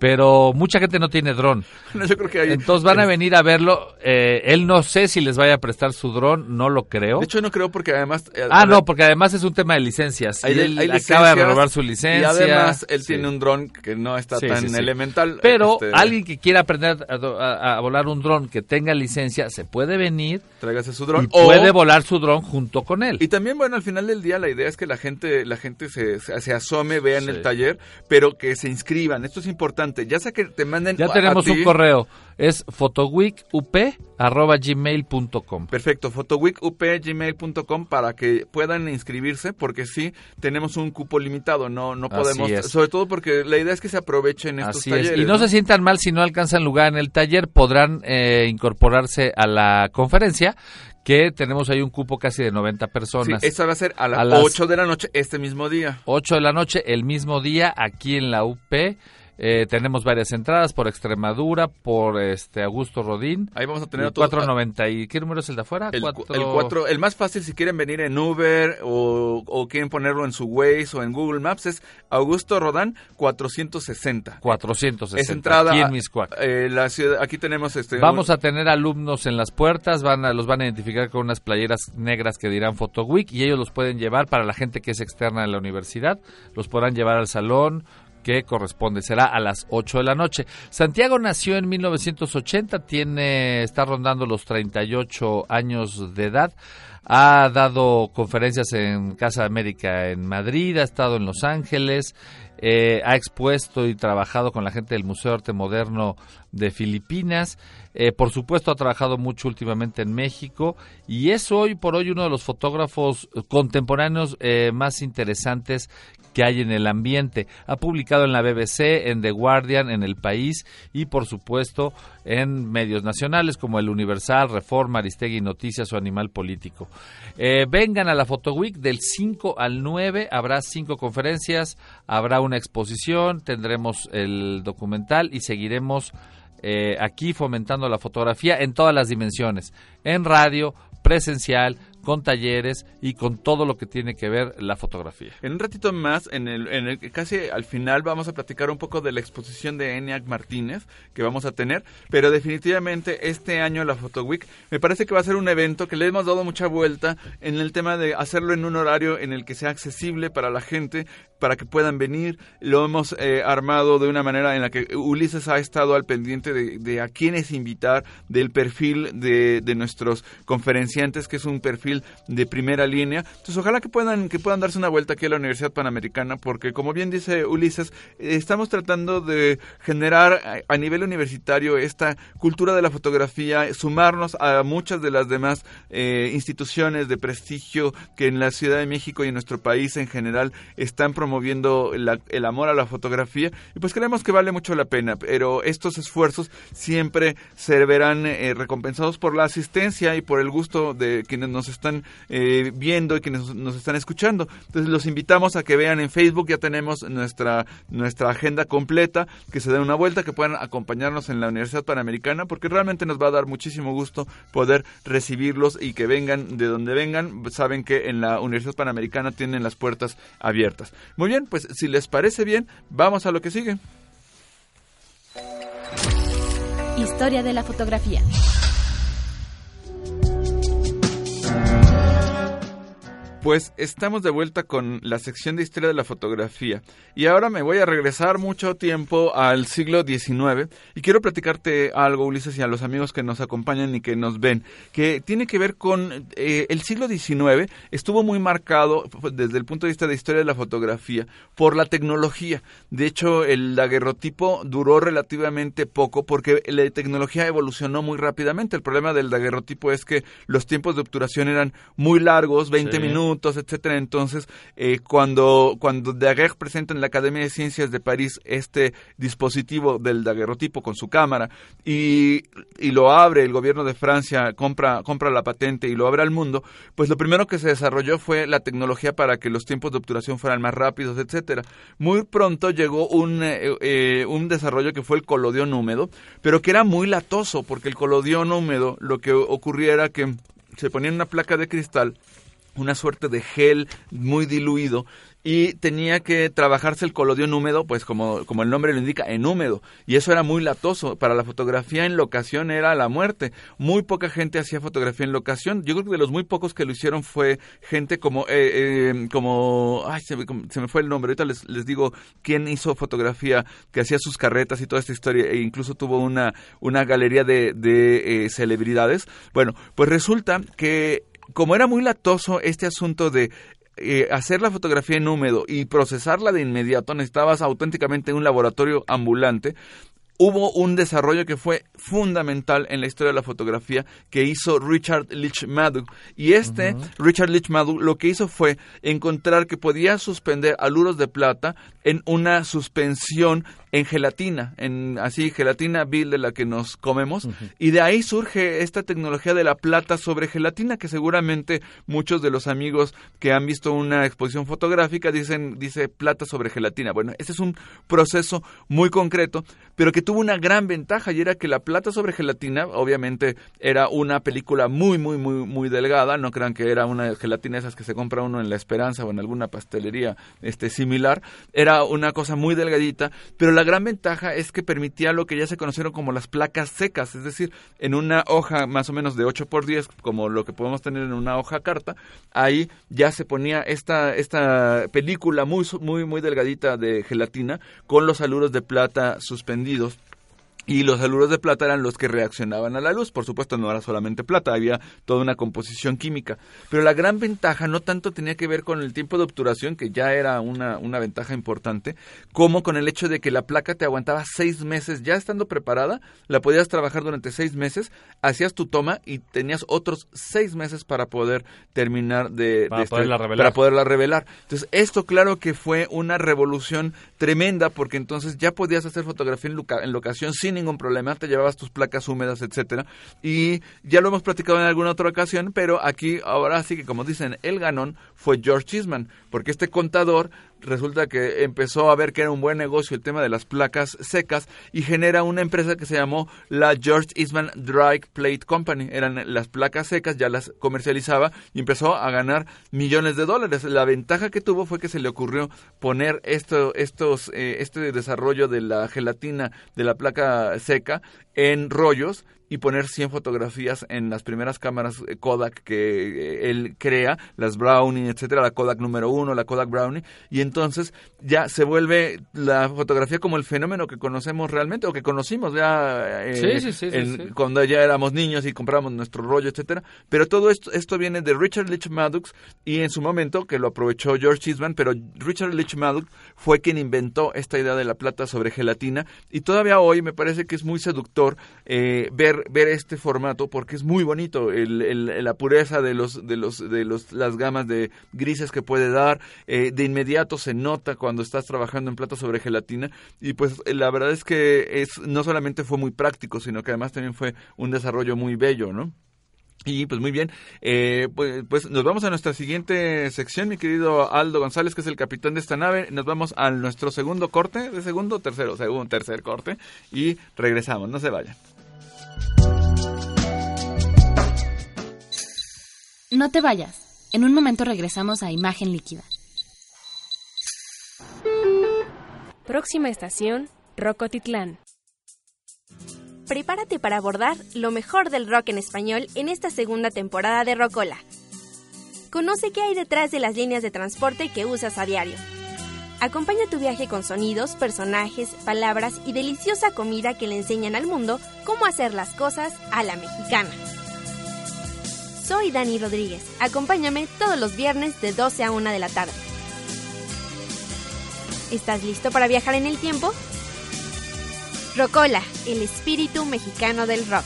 pero mucha gente no tiene dron. No, yo creo que hay- Entonces van a venir a verlo. eh, él no sé si les vaya a prestar su dron, no lo creo. De hecho no creo porque además... eh, ah, no, porque además es un tema de licencias. Hay y él hay acaba de renovar su licencia. Y además él Sí. tiene un dron que no está Sí, tan sí, elemental. Pero este, alguien que quiera aprender a, a- a volar un dron que tenga licencia, se puede venir Tráigase su dron. y o- puede volar su dron junto con él. Y también, bueno, al final del día la idea es que la gente, la gente se, se, asome, vea en Sí. el taller, pero que se inscriban. Esto es importante. Ya sea que te manden Ya tenemos a un correo, es fotoweekup@gmail.com. Perfecto, fotoweekup.gmail.com para que puedan inscribirse, porque sí, tenemos un cupo limitado, no, no podemos, sobre todo porque la idea es que se aprovechen estos Así talleres. es. Y no, se sientan mal si no alcanzan lugar en el taller, podrán eh, incorporarse a la conferencia, que tenemos ahí un cupo casi de 90 Sí, personas. esta va a ser a, las A las- 8 de la noche este mismo día. 8 de la noche, el mismo día, aquí en la UP. Eh, tenemos varias entradas por Extremadura, por este Augusto Rodín. Ahí vamos a tener el 490 y ¿qué número es el de afuera? El 4, el, más fácil si quieren venir en Uber o, o, quieren ponerlo en su Waze o en Google Maps es Augusto Rodán 460. 460. Es entrada aquí en Miscuac. Eh, la ciudad, aquí tenemos este Vamos a tener alumnos en las puertas, van a, los van a identificar con unas playeras negras que dirán Photo Week y ellos los pueden llevar para la gente que es externa de la universidad, los podrán llevar al salón que corresponde. Será a las 8 de la noche. Santiago nació en 1980, tiene, está rondando los 38 años de edad. Ha dado conferencias en Casa América en Madrid, ha estado en Los Ángeles, eh, ha expuesto y trabajado con la gente del Museo de Arte Moderno de Filipinas. Eh, por supuesto, ha trabajado mucho últimamente en México y es hoy por hoy uno de los fotógrafos contemporáneos eh, más interesantes que hay en el ambiente. Ha publicado en la BBC, en The Guardian, en El País y, por supuesto, en medios nacionales como El Universal, Reforma, Aristegui Noticias o Animal Político. Vengan a la Photo Week del 5 al 9, habrá cinco conferencias, habrá una exposición, tendremos el documental y seguiremos eh, aquí fomentando la fotografía en todas las dimensiones, en radio, presencial, con talleres y con todo lo que tiene que ver la fotografía. En un ratito más, en el, en el casi al final vamos a platicar un poco de la exposición de ENIAC Martínez que vamos a tener, pero definitivamente este año la Photo Week me parece que va a ser un evento que le hemos dado mucha vuelta en el tema de hacerlo en un horario en el que sea accesible para la gente, para que puedan venir. Lo hemos eh, armado de una manera en la que Ulises ha estado al pendiente de, a quiénes invitar, del perfil de, de nuestros conferenciantes, que es un perfil de primera línea. Entonces, ojalá que puedan, que puedan darse una vuelta aquí a la Universidad Panamericana, porque como bien dice Ulises, estamos tratando de generar a, nivel universitario esta cultura de la fotografía, sumarnos a muchas de las demás eh, instituciones de prestigio que en la Ciudad de México y en nuestro país en general están promoviendo el amor a la fotografía. Y pues creemos que vale mucho la pena, pero estos esfuerzos siempre se verán eh, recompensados por la asistencia y por el gusto de quienes nos están están eh, viendo y quienes nos están escuchando. Entonces los invitamos a que vean en Facebook, ya tenemos nuestra, nuestra agenda completa, que se den una vuelta, que puedan acompañarnos en la Universidad Panamericana, porque realmente nos va a dar muchísimo gusto poder recibirlos y que vengan de donde vengan. Saben que en la Universidad Panamericana tienen las puertas abiertas. Muy bien, pues si les parece bien, vamos a lo que sigue. Historia de la fotografía. Pues estamos de vuelta con la sección de historia de la fotografía y ahora me voy a regresar mucho tiempo al siglo XIX y quiero platicarte algo, Ulises, y a los amigos que nos acompañan y que nos ven, que tiene que ver con eh, el siglo XIX estuvo muy marcado desde el punto de vista de historia de la fotografía por la tecnología. De hecho, el daguerrotipo duró relativamente poco porque la tecnología evolucionó muy rápidamente. El problema del daguerrotipo es que los tiempos de obturación eran muy largos, 20 minutos etcétera. Entonces, eh, cuando, cuando Daguerre presenta en la Academia de Ciencias de París este dispositivo del daguerrotipo con su cámara y, y lo abre, el gobierno de Francia compra, compra la patente y lo abre al mundo, pues lo primero que se desarrolló fue la tecnología para que los tiempos de obturación fueran más rápidos, etcétera. Muy pronto llegó un, eh, eh, un desarrollo que fue el colodión húmedo, pero que era muy latoso, porque el colodión húmedo lo que ocurría era que se ponía una placa de cristal una suerte de gel muy diluido y tenía que trabajarse el colodión húmedo, pues como, como el nombre lo indica, en húmedo. Y eso era muy latoso. Para la fotografía en locación era la muerte. Muy poca gente hacía fotografía en locación. Yo creo que de los muy pocos que lo hicieron fue gente como, eh, eh, como, ay, se, me fue el nombre. Ahorita les, les digo quién hizo fotografía, que hacía sus carretas y toda esta historia, e incluso tuvo una, una galería de, de eh, celebridades. Bueno, pues resulta que como era muy latoso este asunto de eh, hacer la fotografía en húmedo y procesarla de inmediato, necesitabas auténticamente un laboratorio ambulante hubo un desarrollo que fue fundamental en la historia de la fotografía que hizo Richard Leach Maddow. Y este, Richard Leach Maddow, lo que hizo fue encontrar que podía suspender aluros de plata en una suspensión en gelatina, en así gelatina vil de la que nos comemos, y de ahí surge esta tecnología de la plata sobre gelatina que seguramente muchos de los amigos que han visto una exposición fotográfica dicen dice plata sobre gelatina. Bueno, ese es un proceso muy concreto, pero que tuvo una gran ventaja y era que la plata sobre gelatina, obviamente era una película muy muy muy muy delgada, no crean que era una gelatina esas que se compra uno en La Esperanza o en alguna pastelería este similar, era una cosa muy delgadita, pero la gran ventaja es que permitía lo que ya se conocieron como las placas secas, es decir, en una hoja más o menos de 8 por 10, como lo que podemos tener en una hoja carta, ahí ya se ponía esta, esta película muy, muy, muy delgadita de gelatina con los aluros de plata suspendidos y los aluros de plata eran los que reaccionaban a la luz. Por supuesto, no era solamente plata, había toda una composición química. Pero la gran ventaja no tanto tenía que ver con el tiempo de obturación, que ya era una, una ventaja importante, como con el hecho de que la placa te aguantaba seis meses. Ya estando preparada, la podías trabajar durante seis meses, hacías tu toma y tenías otros seis meses para poder terminar de... Para, este, poderla, revelar. para poderla revelar. Entonces, esto claro que fue una revolución tremenda, porque entonces ya podías hacer fotografía en, loca en locación sin ningún problema, te llevabas tus placas húmedas, etcétera. Y ya lo hemos platicado en alguna otra ocasión, pero aquí ahora sí que como dicen, el ganón fue George Eastman, porque este contador resulta que empezó a ver que era un buen negocio el tema de las placas secas y genera una empresa que se llamó la George Eastman Dry Plate Company. Eran las placas secas, ya las comercializaba y empezó a ganar millones de dólares. La ventaja que tuvo fue que se le ocurrió poner esto, estos, eh, este desarrollo de la gelatina de la placa seca en rollos y poner 100 fotografías en las primeras cámaras eh, Kodak que eh, él crea, las Brownie, etcétera, la Kodak número uno, la Kodak Brownie, y entonces ya se vuelve la fotografía como el fenómeno que conocemos realmente o que conocimos ya eh, Sí, sí, sí, sí, en- sí. cuando ya éramos niños y comprábamos nuestro rollo, etcétera. Pero todo esto, esto viene de Richard Leach Maddox y en su momento que lo aprovechó George Eastman, pero Richard Leach Maddox fue quien inventó esta idea de la plata sobre gelatina y todavía hoy me parece que es muy seductor eh, ver este formato porque es muy bonito el, la pureza de los de los de los las gamas de grises que puede dar eh, de inmediato se nota cuando estás trabajando en plata sobre gelatina y pues eh, la verdad es que es no solamente fue muy práctico sino que además también fue un desarrollo muy bello no y pues muy bien, eh, pues, pues nos vamos a nuestra siguiente sección, mi querido Aldo González, que es el capitán de esta nave. Nos vamos a nuestro segundo corte, de segundo, tercero, segundo, tercer corte, y regresamos, no se vayan. No te vayas. En un momento regresamos a Imagen Líquida. Próxima estación, Rocotitlán. Prepárate para abordar lo mejor del rock en español en esta segunda temporada de Rocola. Conoce qué hay detrás de las líneas de transporte que usas a diario. Acompaña tu viaje con sonidos, personajes, palabras y deliciosa comida que le enseñan al mundo cómo hacer las cosas a la mexicana. Soy Dani Rodríguez. Acompáñame todos los viernes de 12 a 1 de la tarde. ¿Estás listo para viajar en el tiempo? Rocola, el espíritu mexicano del rock.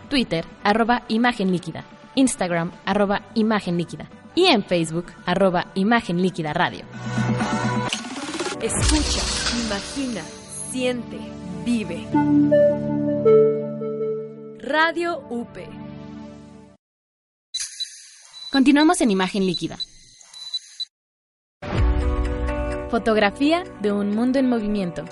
Twitter, arroba Imagen Líquida, Instagram, arroba Imagen Líquida y en Facebook, arroba Imagen Líquida Radio. Escucha, imagina, siente, vive. Radio UP. Continuamos en Imagen Líquida. Fotografía de un mundo en movimiento.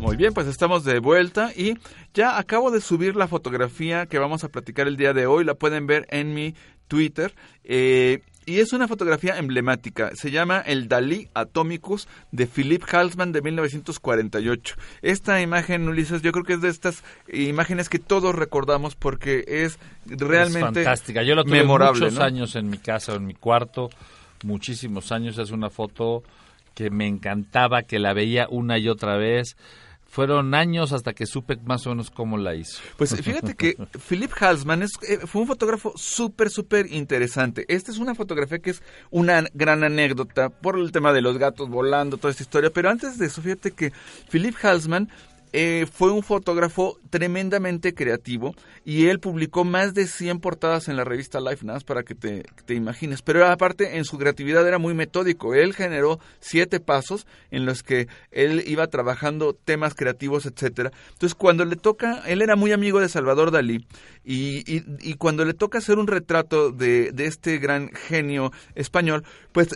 Muy bien, pues estamos de vuelta y ya acabo de subir la fotografía que vamos a platicar el día de hoy. La pueden ver en mi Twitter. Eh, y es una fotografía emblemática. Se llama el Dalí Atomicus de Philip Halsman de 1948. Esta imagen, Ulises, yo creo que es de estas imágenes que todos recordamos porque es realmente es fantástica. Yo la tuve memorable, muchos ¿no? años en mi casa, en mi cuarto, muchísimos años. Es una foto que me encantaba, que la veía una y otra vez. Fueron años hasta que supe más o menos cómo la hizo. Pues fíjate que Philip Halsman es, eh, fue un fotógrafo súper, súper interesante. Esta es una fotografía que es una gran anécdota por el tema de los gatos volando, toda esta historia. Pero antes de eso, fíjate que Philip Halsman eh, fue un fotógrafo tremendamente creativo y él publicó más de 100 portadas en la revista Life, más para que te, te imagines. Pero aparte, en su creatividad era muy metódico. Él generó siete pasos en los que él iba trabajando temas creativos, etcétera. Entonces, cuando le toca, él era muy amigo de Salvador Dalí y, y, cuando le toca hacer un retrato de, de este gran genio español, pues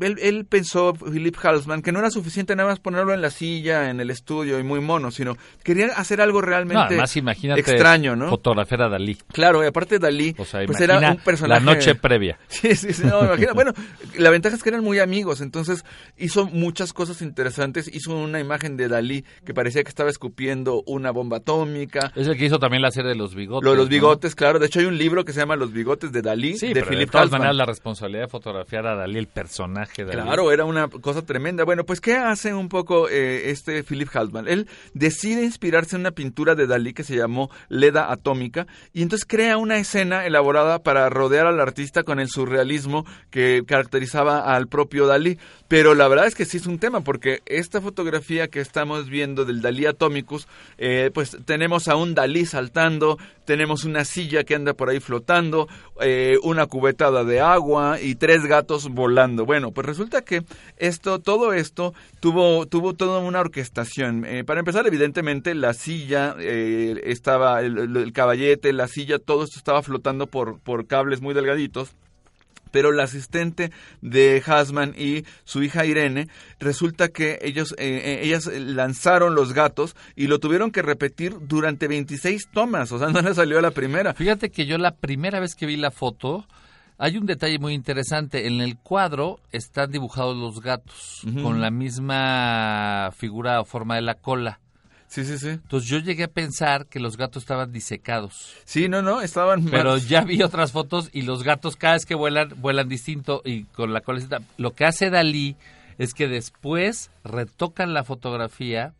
él, él pensó, Philip Halsman, que no era suficiente nada más ponerlo en la silla, en el estudio y muy mono, sino quería hacer algo realmente No, además imagínate extraño, ¿no? fotografiar a Dalí. Claro, y aparte Dalí, O sea, pues era un personaje... la noche previa. Sí, sí, sí, no, imagina. Bueno, la ventaja es que eran muy amigos, entonces hizo muchas cosas interesantes. Hizo una imagen de Dalí que parecía que estaba escupiendo una bomba atómica. Es el que hizo también la serie de los bigotes. Lo de los ¿no? bigotes, claro. De hecho, hay un libro que se llama Los bigotes de Dalí, Sí, de pero Philip de todas Halsman. maneras la responsabilidad de fotografiar a Dalí, el personaje de Dalí. Claro, era una cosa tremenda. Bueno, pues ¿qué hace un poco eh, este Philip Halsman? Él decide inspirarse en una pintura de Dalí que se llamó Leda Atómica y entonces crea una escena elaborada para rodear al artista con el surrealismo que caracterizaba al propio Dalí. Pero la verdad es que sí es un tema porque esta fotografía que estamos viendo del Dalí Atomicus, eh, pues tenemos a un Dalí saltando, tenemos una silla que anda por ahí flotando, eh, una cubetada de agua y tres gatos volando. Bueno, pues resulta que esto, todo esto tuvo, tuvo toda una orquestación. Eh, para empezar, evidentemente, la silla eh, estaba, el, el- caballete, la silla, todo esto estaba flotando por, por cables muy delgaditos pero la asistente de Hasman y su hija Irene resulta que ellos eh, eh, ellas lanzaron los gatos y lo tuvieron que repetir durante 26 tomas, o sea, no le salió a la primera. Fíjate que yo la primera vez que vi la foto, hay un detalle muy interesante. En el cuadro están dibujados los gatos con la misma figura o forma de la cola. Sí, sí, sí. Entonces yo llegué a pensar que los gatos estaban disecados. Sí, no, no, estaban Pero ya vi otras fotos y los gatos cada vez que vuelan, vuelan distinto y con la colecita. Lo que hace Dalí es que después retocan la fotografía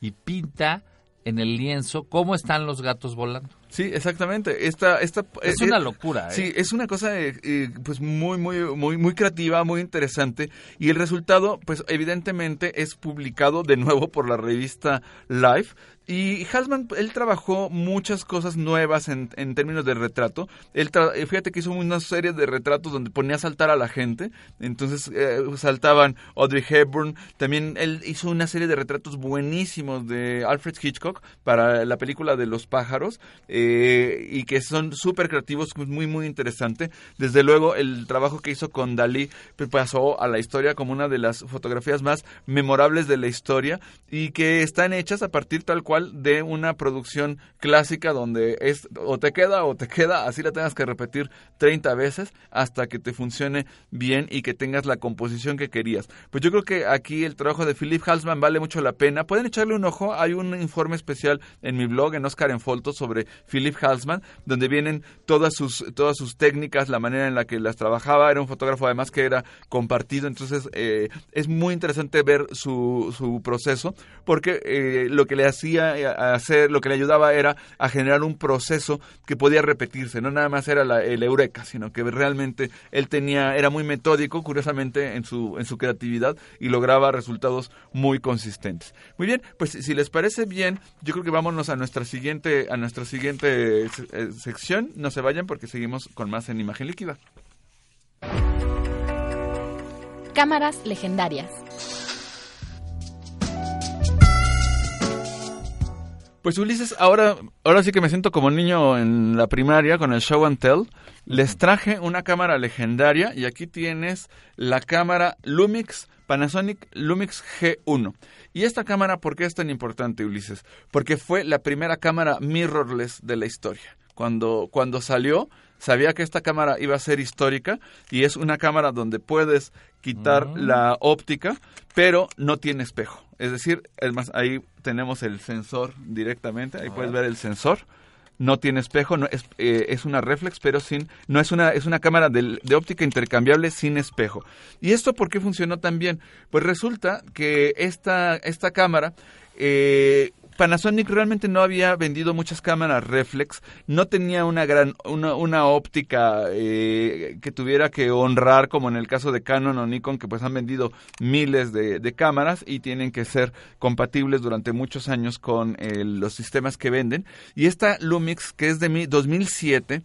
y pinta en el lienzo cómo están los gatos volando. Sí, exactamente. Esta, esta, Es eh, una eh, locura, ¿eh? Sí, es una cosa eh, eh, pues muy, muy, muy, muy creativa, muy interesante. Y el resultado, pues evidentemente es publicado de nuevo por la revista Life. Y Hasman, él trabajó muchas cosas nuevas en, en términos de retrato. Él tra- eh, fíjate que hizo una serie de retratos donde ponía a saltar a la gente. Entonces eh, saltaban Audrey Hepburn. También él hizo una serie de retratos buenísimos de Alfred Hitchcock para la película de los pájaros. eh, y que son súper creativos, muy, muy interesante. Desde luego, el trabajo que hizo con Dalí pasó a la historia como una de las fotografías más memorables de la historia y que están hechas a partir tal cual de una producción clásica donde es o te queda o te queda, así la tengas que repetir 30 veces hasta que te funcione bien y que tengas la composición que querías. Pues yo creo que aquí el trabajo de Philip Halsman vale mucho la pena. Pueden echarle un ojo, hay un informe especial en mi blog, en Oscar en Folto, sobre Philip Halsman, donde vienen todas sus, todas sus técnicas, la manera en la que las trabajaba. Era un fotógrafo además que era compartido, entonces eh, es muy interesante ver su, su proceso, porque eh, lo que le hacía eh, hacer, lo que le ayudaba era a generar un proceso que podía repetirse, no nada más era el eureka, sino que realmente él tenía, era muy metódico, curiosamente, en su, en su creatividad y lograba resultados muy consistentes. Muy bien, pues si les parece bien, yo creo que vámonos a nuestra siguiente, a nuestra siguiente eh, sección. No se vayan porque seguimos con más en imagen líquida. Cámaras legendarias. Pues Ulises, ahora, ahora sí que me siento como niño en la primaria con el show and tell. Les traje una cámara legendaria y aquí tienes la cámara Lumix, Panasonic Lumix G1. Y esta cámara, ¿por qué es tan importante, Ulises? Porque fue la primera cámara mirrorless de la historia. Cuando, cuando salió, sabía que esta cámara iba a ser histórica y es una cámara donde puedes quitar la óptica, pero no tiene espejo. Es decir, es más, ahí tenemos el sensor directamente, ahí puedes ver el sensor no tiene espejo, no, es, eh, es una reflex, pero sin, no es una, es una cámara de, de, óptica intercambiable sin espejo. ¿Y esto por qué funcionó tan bien? Pues resulta que esta, esta cámara eh, Panasonic realmente no había vendido muchas cámaras reflex, no tenía una gran una, óptica eh, que tuviera que honrar como en el caso de Canon o Nikon que pues han vendido miles de, de cámaras y tienen que ser compatibles durante muchos años con eh, los sistemas que venden. Y esta Lumix que es de mi 2007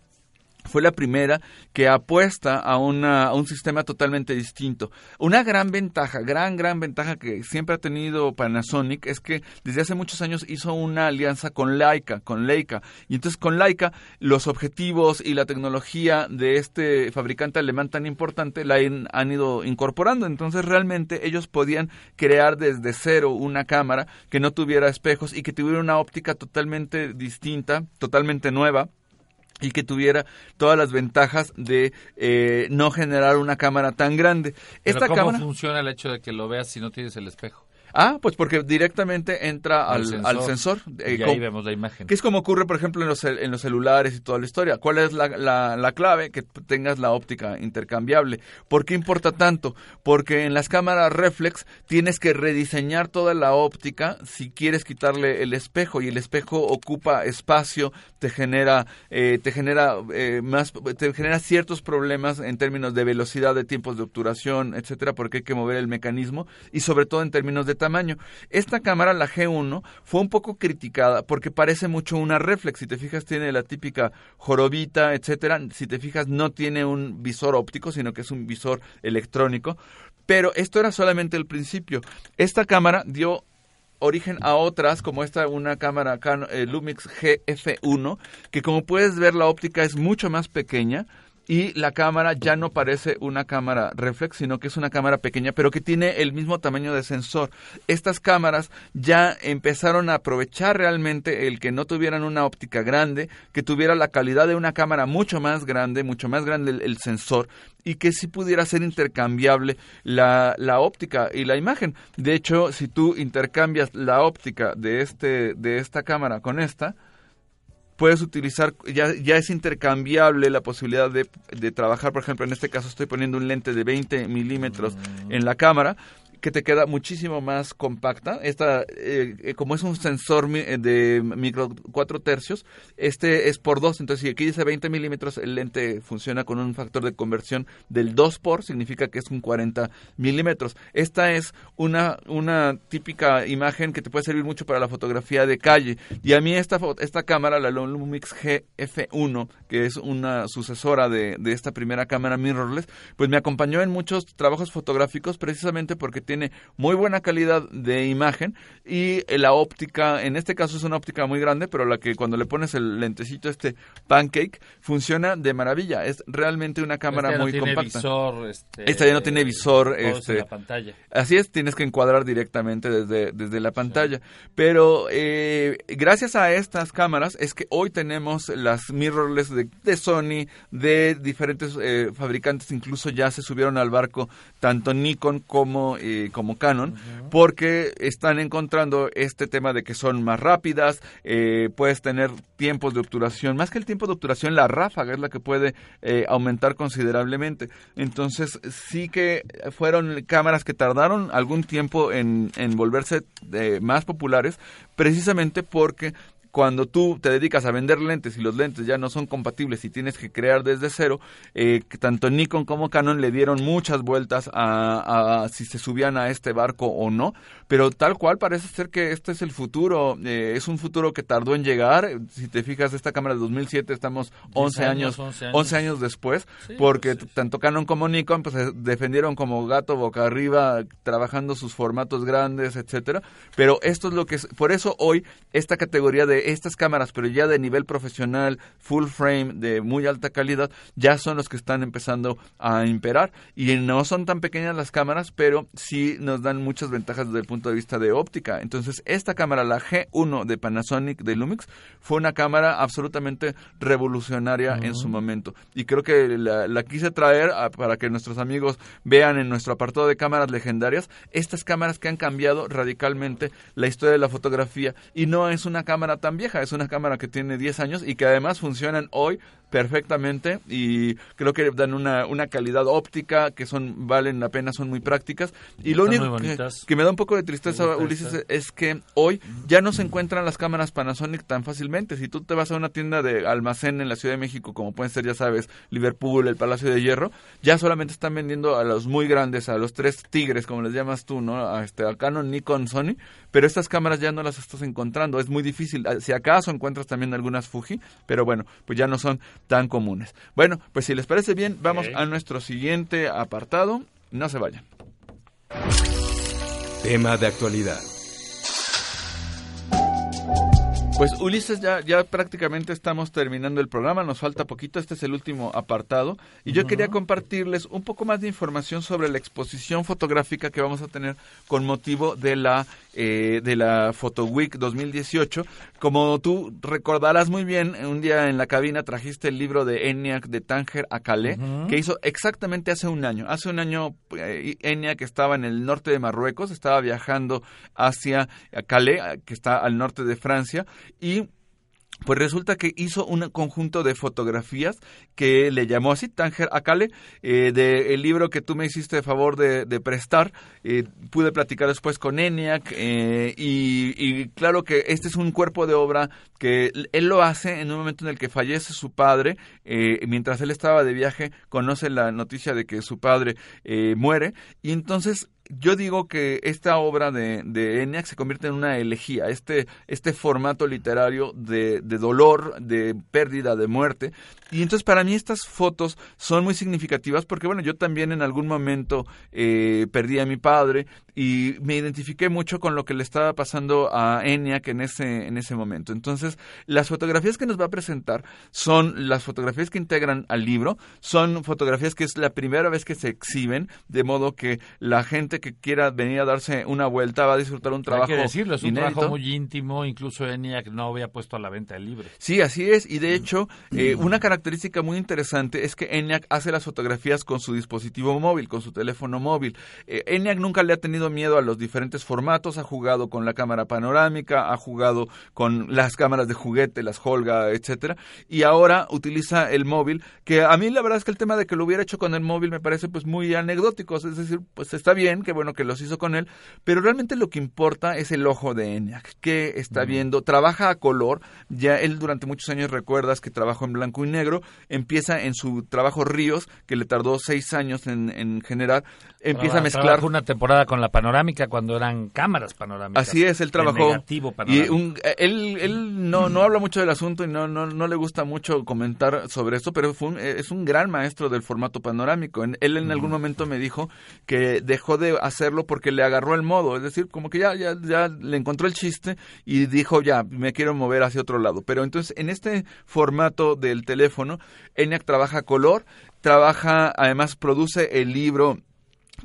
fue la primera que apuesta a, una, a un sistema totalmente distinto. Una gran ventaja, gran, gran ventaja que siempre ha tenido Panasonic es que desde hace muchos años hizo una alianza con Leica, con Leica. Y entonces con Leica los objetivos y la tecnología de este fabricante alemán tan importante la han, han ido incorporando. Entonces realmente ellos podían crear desde cero una cámara que no tuviera espejos y que tuviera una óptica totalmente distinta, totalmente nueva y que tuviera todas las ventajas de eh, no generar una cámara tan grande. Pero Esta ¿Cómo cámara funciona el hecho de que lo veas si no tienes el espejo? Ah, pues porque directamente entra al, sensor. al sensor. eh, Y ahí vemos la imagen. Que es como ocurre, por ejemplo, en los, en los celulares y toda la historia. ¿Cuál es la, la- la clave? Que tengas la óptica intercambiable. ¿Por qué importa tanto? Porque en las cámaras reflex tienes que rediseñar toda la óptica si quieres quitarle el espejo y el espejo ocupa espacio, te genera, eh, te genera eh, más, te genera ciertos problemas en términos de velocidad, de tiempos de obturación, etcétera, porque hay que mover el mecanismo y sobre todo en términos de Esta cámara, la G1, fue un poco criticada porque parece mucho una reflex. Si te fijas, tiene la típica jorobita, etcétera. Si te fijas, no tiene un visor óptico, sino que es un visor electrónico. Pero esto era solamente el principio. Esta cámara dio origen a otras, como esta, una cámara eh, Lumix GF1, que como puedes ver la óptica es mucho más pequeña y la cámara ya no parece una cámara reflex, sino que es una cámara pequeña, pero que tiene el mismo tamaño de sensor. Estas cámaras ya empezaron a aprovechar realmente el que no tuvieran una óptica grande, que tuviera la calidad de una cámara mucho más grande, mucho más grande el, sensor, y que sí pudiera ser intercambiable la, la óptica y la imagen. De hecho, si tú intercambias la óptica de, este, de esta cámara con esta, puedes utilizar, ya, ya es intercambiable la posibilidad de, de trabajar, por ejemplo, en este caso estoy poniendo un lente de 20 milímetros en la cámara, que te queda muchísimo más compacta. Esta, eh, eh, como es un sensor eh, de micro 4 tercios, este es por 2. Entonces, si aquí dice 20 milímetros, el lente funciona con un factor de conversión del 2 por, significa que es un 40 milímetros. Esta es una, una típica imagen que te puede servir mucho para la fotografía de calle. Y a mí esta, esta cámara, la Lumix GF1, que es una sucesora de, de esta primera cámara mirrorless, pues me acompañó en muchos trabajos fotográficos precisamente porque tiene muy buena calidad de imagen y eh, la óptica, en este caso es una óptica muy grande, pero la que cuando le pones el lentecito este pancake funciona de maravilla. Es realmente una cámara no muy tiene compacta. visor, este, Esta ya no tiene visor. es en Este, la pantalla. Así es, tienes que encuadrar directamente desde, desde la pantalla. Pero eh, gracias a estas cámaras es que hoy tenemos las mirrorless de, de Sony, de diferentes eh, fabricantes, incluso ya se subieron al barco tanto Nikon como, eh, como Canon, porque están encontrando este tema de que son más rápidas, eh, puedes tener tiempos de obturación, más que el tiempo de obturación, la ráfaga es la que puede eh, aumentar considerablemente. Entonces, sí que fueron cámaras que tardaron algún tiempo en, en volverse eh, más populares, precisamente porque cuando tú te dedicas a vender lentes y los lentes ya no son compatibles y tienes que crear desde cero, eh, que tanto Nikon como Canon le dieron muchas vueltas a, a si se subían a este barco o no, pero tal cual parece ser que este es el futuro, eh, es un futuro que tardó en llegar, si te fijas esta cámara de 2007 estamos 11 años, años, 11 11 años. años después, Sí, porque tanto Canon como Nikon pues se defendieron como gato boca arriba trabajando sus formatos grandes, etcétera, pero esto es lo que es, por eso hoy esta categoría de estas cámaras, pero ya de nivel profesional, full frame, de muy alta calidad, ya son los que están empezando a imperar. Y no son tan pequeñas las cámaras, pero sí nos dan muchas ventajas desde el punto de vista de óptica. Entonces, esta cámara, la G1 de Panasonic de Lumix, fue una cámara absolutamente revolucionaria en su momento. Y creo que la, quise traer para que nuestros amigos vean en nuestro apartado de cámaras legendarias estas cámaras que han cambiado radicalmente la historia de la fotografía. Y no es una cámara tan vieja, es una cámara que tiene 10 años y que además funcionan hoy perfectamente y creo que dan una, una calidad óptica que son valen la pena, son muy prácticas. Y lo único que, me da un poco de tristeza, Ulises, es que hoy ya no se encuentran las cámaras Panasonic tan fácilmente. Si tú te vas a una tienda de almacén en la Ciudad de México, como pueden ser, ya sabes, Liverpool, el Palacio de Hierro, ya solamente están vendiendo a los muy grandes, a los tres tigres, como les llamas tú, ¿no? A, este, a Canon, Nikon, Sony, pero estas cámaras ya no las estás encontrando. Es muy difícil. Si acaso encuentras también algunas Fuji, pero bueno, pues ya no son tan comunes. Bueno, pues si les parece bien, vamos a nuestro siguiente apartado. No se vayan. Tema de actualidad. Pues Ulises, ya, ya prácticamente estamos terminando el programa, nos falta poquito, este es el último apartado y yo quería compartirles un poco más de información sobre la exposición fotográfica que vamos a tener con motivo de la eh, de la Photo Week 2018. Como tú recordarás muy bien, un día en la cabina trajiste el libro de ENIAC de Tanger a Calais, que hizo exactamente hace un año. Hace un año eh, ENIAC estaba en el norte de Marruecos, estaba viajando hacia Calais, que está al norte de Francia, y pues resulta que hizo un conjunto de fotografías que le llamó así, Tanger Akale, eh, del libro que tú me hiciste favor de, prestar. Eh, pude platicar después con ENIAC eh, y, claro que este es un cuerpo de obra que él lo hace en un momento en el que fallece su padre. mientras él estaba de viaje, conoce la noticia de que su padre muere y entonces yo digo que esta obra de, de ENIAC se convierte en una elegía, este, este formato literario de, dolor, de pérdida, de muerte. Y entonces para mí estas fotos son muy significativas porque, bueno, yo también en algún momento eh, perdí a mi padre y me identifiqué mucho con lo que le estaba pasando a ENIAC en ese, en ese momento. Entonces, las fotografías que nos va a presentar son las fotografías que integran al libro, son fotografías que es la primera vez que se exhiben, de modo que la gente que quiera venir a darse una vuelta va a disfrutar un trabajo. Hay que decirlo, es un trabajo muy íntimo, incluso ENIAC no había puesto a la venta el libro. Sí, así es, y de hecho, eh, una característica muy interesante es que ENIAC hace las fotografías con su dispositivo móvil, con su teléfono móvil. Eh, ENIAC nunca le ha tenido miedo a los diferentes formatos, ha jugado con la cámara panorámica, ha jugado con las cámaras de juguete, las Holga, etcétera, y ahora utiliza el móvil, que a mí la verdad es que el tema de que lo hubiera hecho con el móvil me parece pues muy anecdótico, es decir, pues está bien qué bueno que los hizo con él, pero realmente lo que importa es el ojo de ENIAC, que está viendo, trabaja a color, ya él durante muchos años recuerdas que trabajó en blanco y negro, empieza en su trabajo Ríos, que le tardó seis años en, en generar, empieza a mezclar. una temporada con la panorámica cuando eran cámaras panorámicas. Así es, él trabajó. Y él, él no, no habla mucho del asunto y no, no, no le gusta mucho comentar sobre eso, pero fue es un gran maestro del formato panorámico. Él en algún momento me dijo que dejó de hacerlo porque le agarró el modo, es decir, como que ya, ya, ya le encontró el chiste y dijo, ya, me quiero mover hacia otro lado. Pero entonces, en este formato del teléfono, ENIAC trabaja color, trabaja, además produce el libro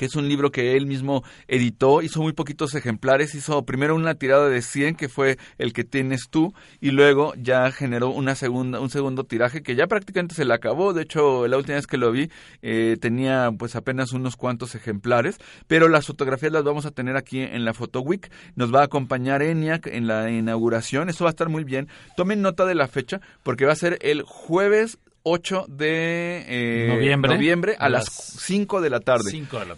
que es un libro que él mismo editó, hizo muy poquitos ejemplares, hizo primero una tirada de 100 que fue el que tienes tú y luego ya generó una segunda un segundo tiraje que ya prácticamente se le acabó, de hecho la última vez que lo vi eh, tenía pues apenas unos cuantos ejemplares, pero las fotografías las vamos a tener aquí en la Photo Week, nos va a acompañar ENIAC en la inauguración, eso va a estar muy bien, tomen nota de la fecha porque va a ser el jueves 8 de eh, noviembre, a, las 5 de, la tarde.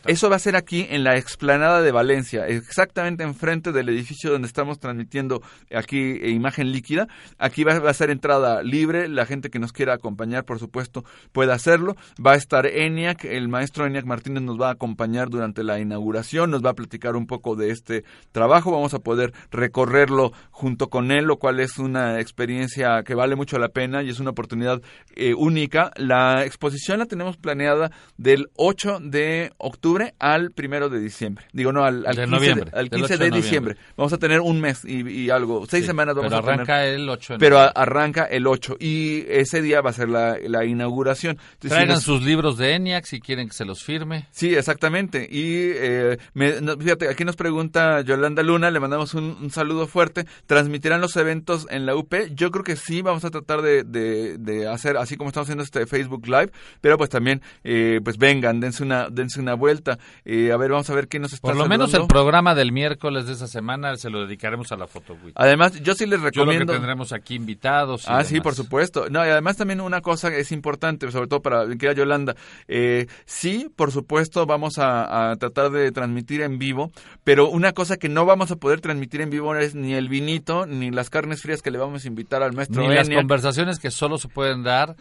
Eso va a ser aquí en la explanada de Valencia, exactamente enfrente del edificio donde estamos transmitiendo aquí eh, imagen líquida. Aquí va, a ser entrada libre, la gente que nos quiera acompañar, por supuesto, puede hacerlo. Va a estar ENIAC, el maestro ENIAC Martínez nos va a acompañar durante la inauguración, nos va a platicar un poco de este trabajo, vamos a poder recorrerlo junto con él, lo cual es una experiencia que vale mucho la pena y es una oportunidad eh, eh, única. La exposición la tenemos planeada del 8 de octubre al 1 de diciembre. Digo, no, al, al De 15, noviembre, al del 15 8 de, de diciembre. Vamos a tener un mes y, y algo, seis Sí, semanas vamos pero a tener. arranca el 8 de Pero a- arranca el 8 y ese día va a ser la, la inauguración. Entonces, si Traigan nos- sus libros de ENIAC si quieren que se los firme. Sí, exactamente. Y eh, me- no, fíjate, aquí nos pregunta Yolanda Luna, le mandamos un, un saludo fuerte. ¿Transmitirán los eventos en la UP? Yo creo que sí, vamos a tratar de, de- de hacer así como estamos haciendo este Facebook Live, pero pues también, eh, pues vengan, dense una, dense una vuelta. Eh, a ver, vamos a ver quién nos está Por lo menos el programa del miércoles de esa semana se lo dedicaremos a la foto. Además, yo sí les Yo recomiendo... que tendremos aquí invitados. y Ah, sí, por supuesto. No, y además también una cosa es importante, sobre todo para mi querida Yolanda. Eh, sí, por supuesto, vamos a, a tratar de transmitir en vivo, pero una cosa que no vamos a poder transmitir en vivo es ni el vinito, ni las carnes frías que le vamos a invitar al maestro Ni las conversaciones que solo se pueden dar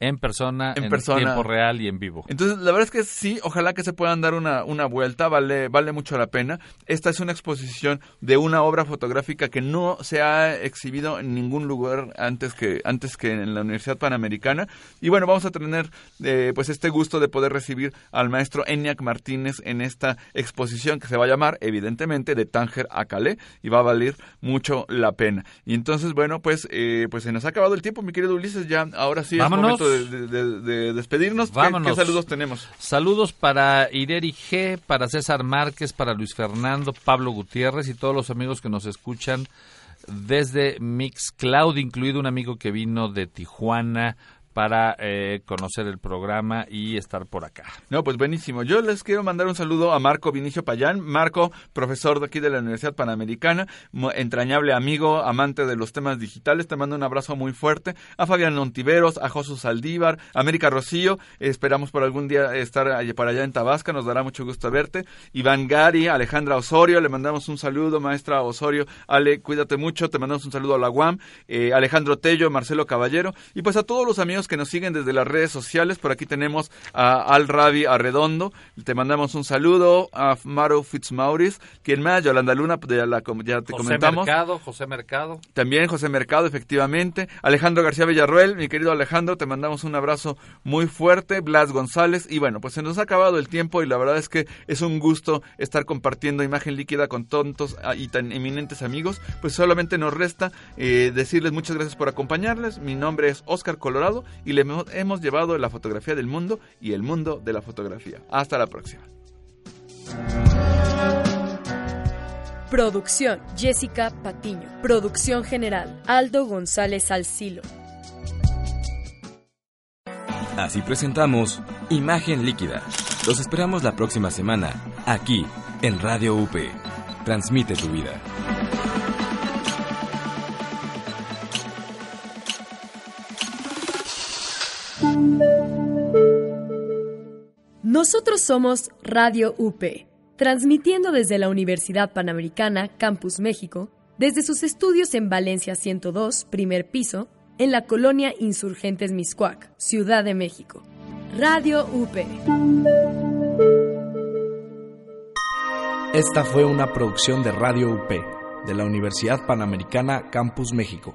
en persona, En en, persona. tiempo real y en vivo. Entonces, la verdad es que sí, ojalá que se puedan dar una, una vuelta, vale, vale mucho la pena. Esta es una exposición de una obra fotográfica que no se ha exhibido en ningún lugar antes que, antes que en la Universidad Panamericana. Y bueno, vamos a tener eh, pues este gusto de poder recibir al maestro Eniac Martínez en esta exposición que se va a llamar, evidentemente, de Tánger a Calais y va a valer mucho la pena. Y entonces, bueno, pues, eh, pues se nos ha acabado el tiempo, mi querido Ulises, ya ahora sí Vámonos. es momento de, de- de- de despedirnos. ¿Qué- ¿Qué, Vámonos. saludos tenemos? Saludos para Ireri G, para César Márquez, para Luis Fernando, Pablo Gutiérrez y todos los amigos que nos escuchan desde Mixcloud, incluido un amigo que vino de Tijuana para eh, conocer el programa y estar por acá. No, pues buenísimo. Yo les quiero mandar un saludo a Marco Vinicio Payán. Marco, profesor de aquí de la Universidad Panamericana, entrañable amigo, amante de los temas digitales. Te mando un abrazo muy fuerte. A Fabián Ontiveros, a Josu Saldívar, a América Rocío. Esperamos por algún día estar para allá en Tabasca. Nos dará mucho gusto verte. Iván Gari, Alejandra Osorio. Le mandamos un saludo, maestra Osorio. Ale, cuídate mucho. Te mandamos un saludo a la UAM. Eh, Alejandro Tello, Marcelo Caballero. Y pues a todos los amigos que nos siguen desde las redes sociales. Por aquí tenemos a Al Rabi Arredondo. Te mandamos un saludo a Maro Fitzmaurice. ¿Quién más? Yolanda Luna, ya, la, ya te José comentamos. Mercado, José Mercado. También José Mercado, efectivamente. Alejandro García Villarruel, mi querido Alejandro, te mandamos un abrazo muy fuerte. Blas González. Y bueno, pues se nos ha acabado el tiempo y la verdad es que es un gusto estar compartiendo imagen líquida con tontos ah, y tan eminentes amigos. Pues solamente nos resta eh, decirles muchas gracias por acompañarles. Mi nombre es Oscar Colorado y le hemos- hemos llevado la fotografía del mundo y el mundo de la fotografía. Hasta la próxima. Producción Jessica Patiño. Producción general Aldo González Alcilo. Así presentamos Imagen Líquida. Los esperamos la próxima semana, aquí, en Radio UP. Transmite tu vida. Nosotros somos Radio UP, transmitiendo desde la Universidad Panamericana, Campus México, desde sus estudios en Valencia 102, primer piso, en la colonia Insurgentes Miscuac, Ciudad de México. Radio UP. Esta fue una producción de Radio UP de la Universidad Panamericana Campus México.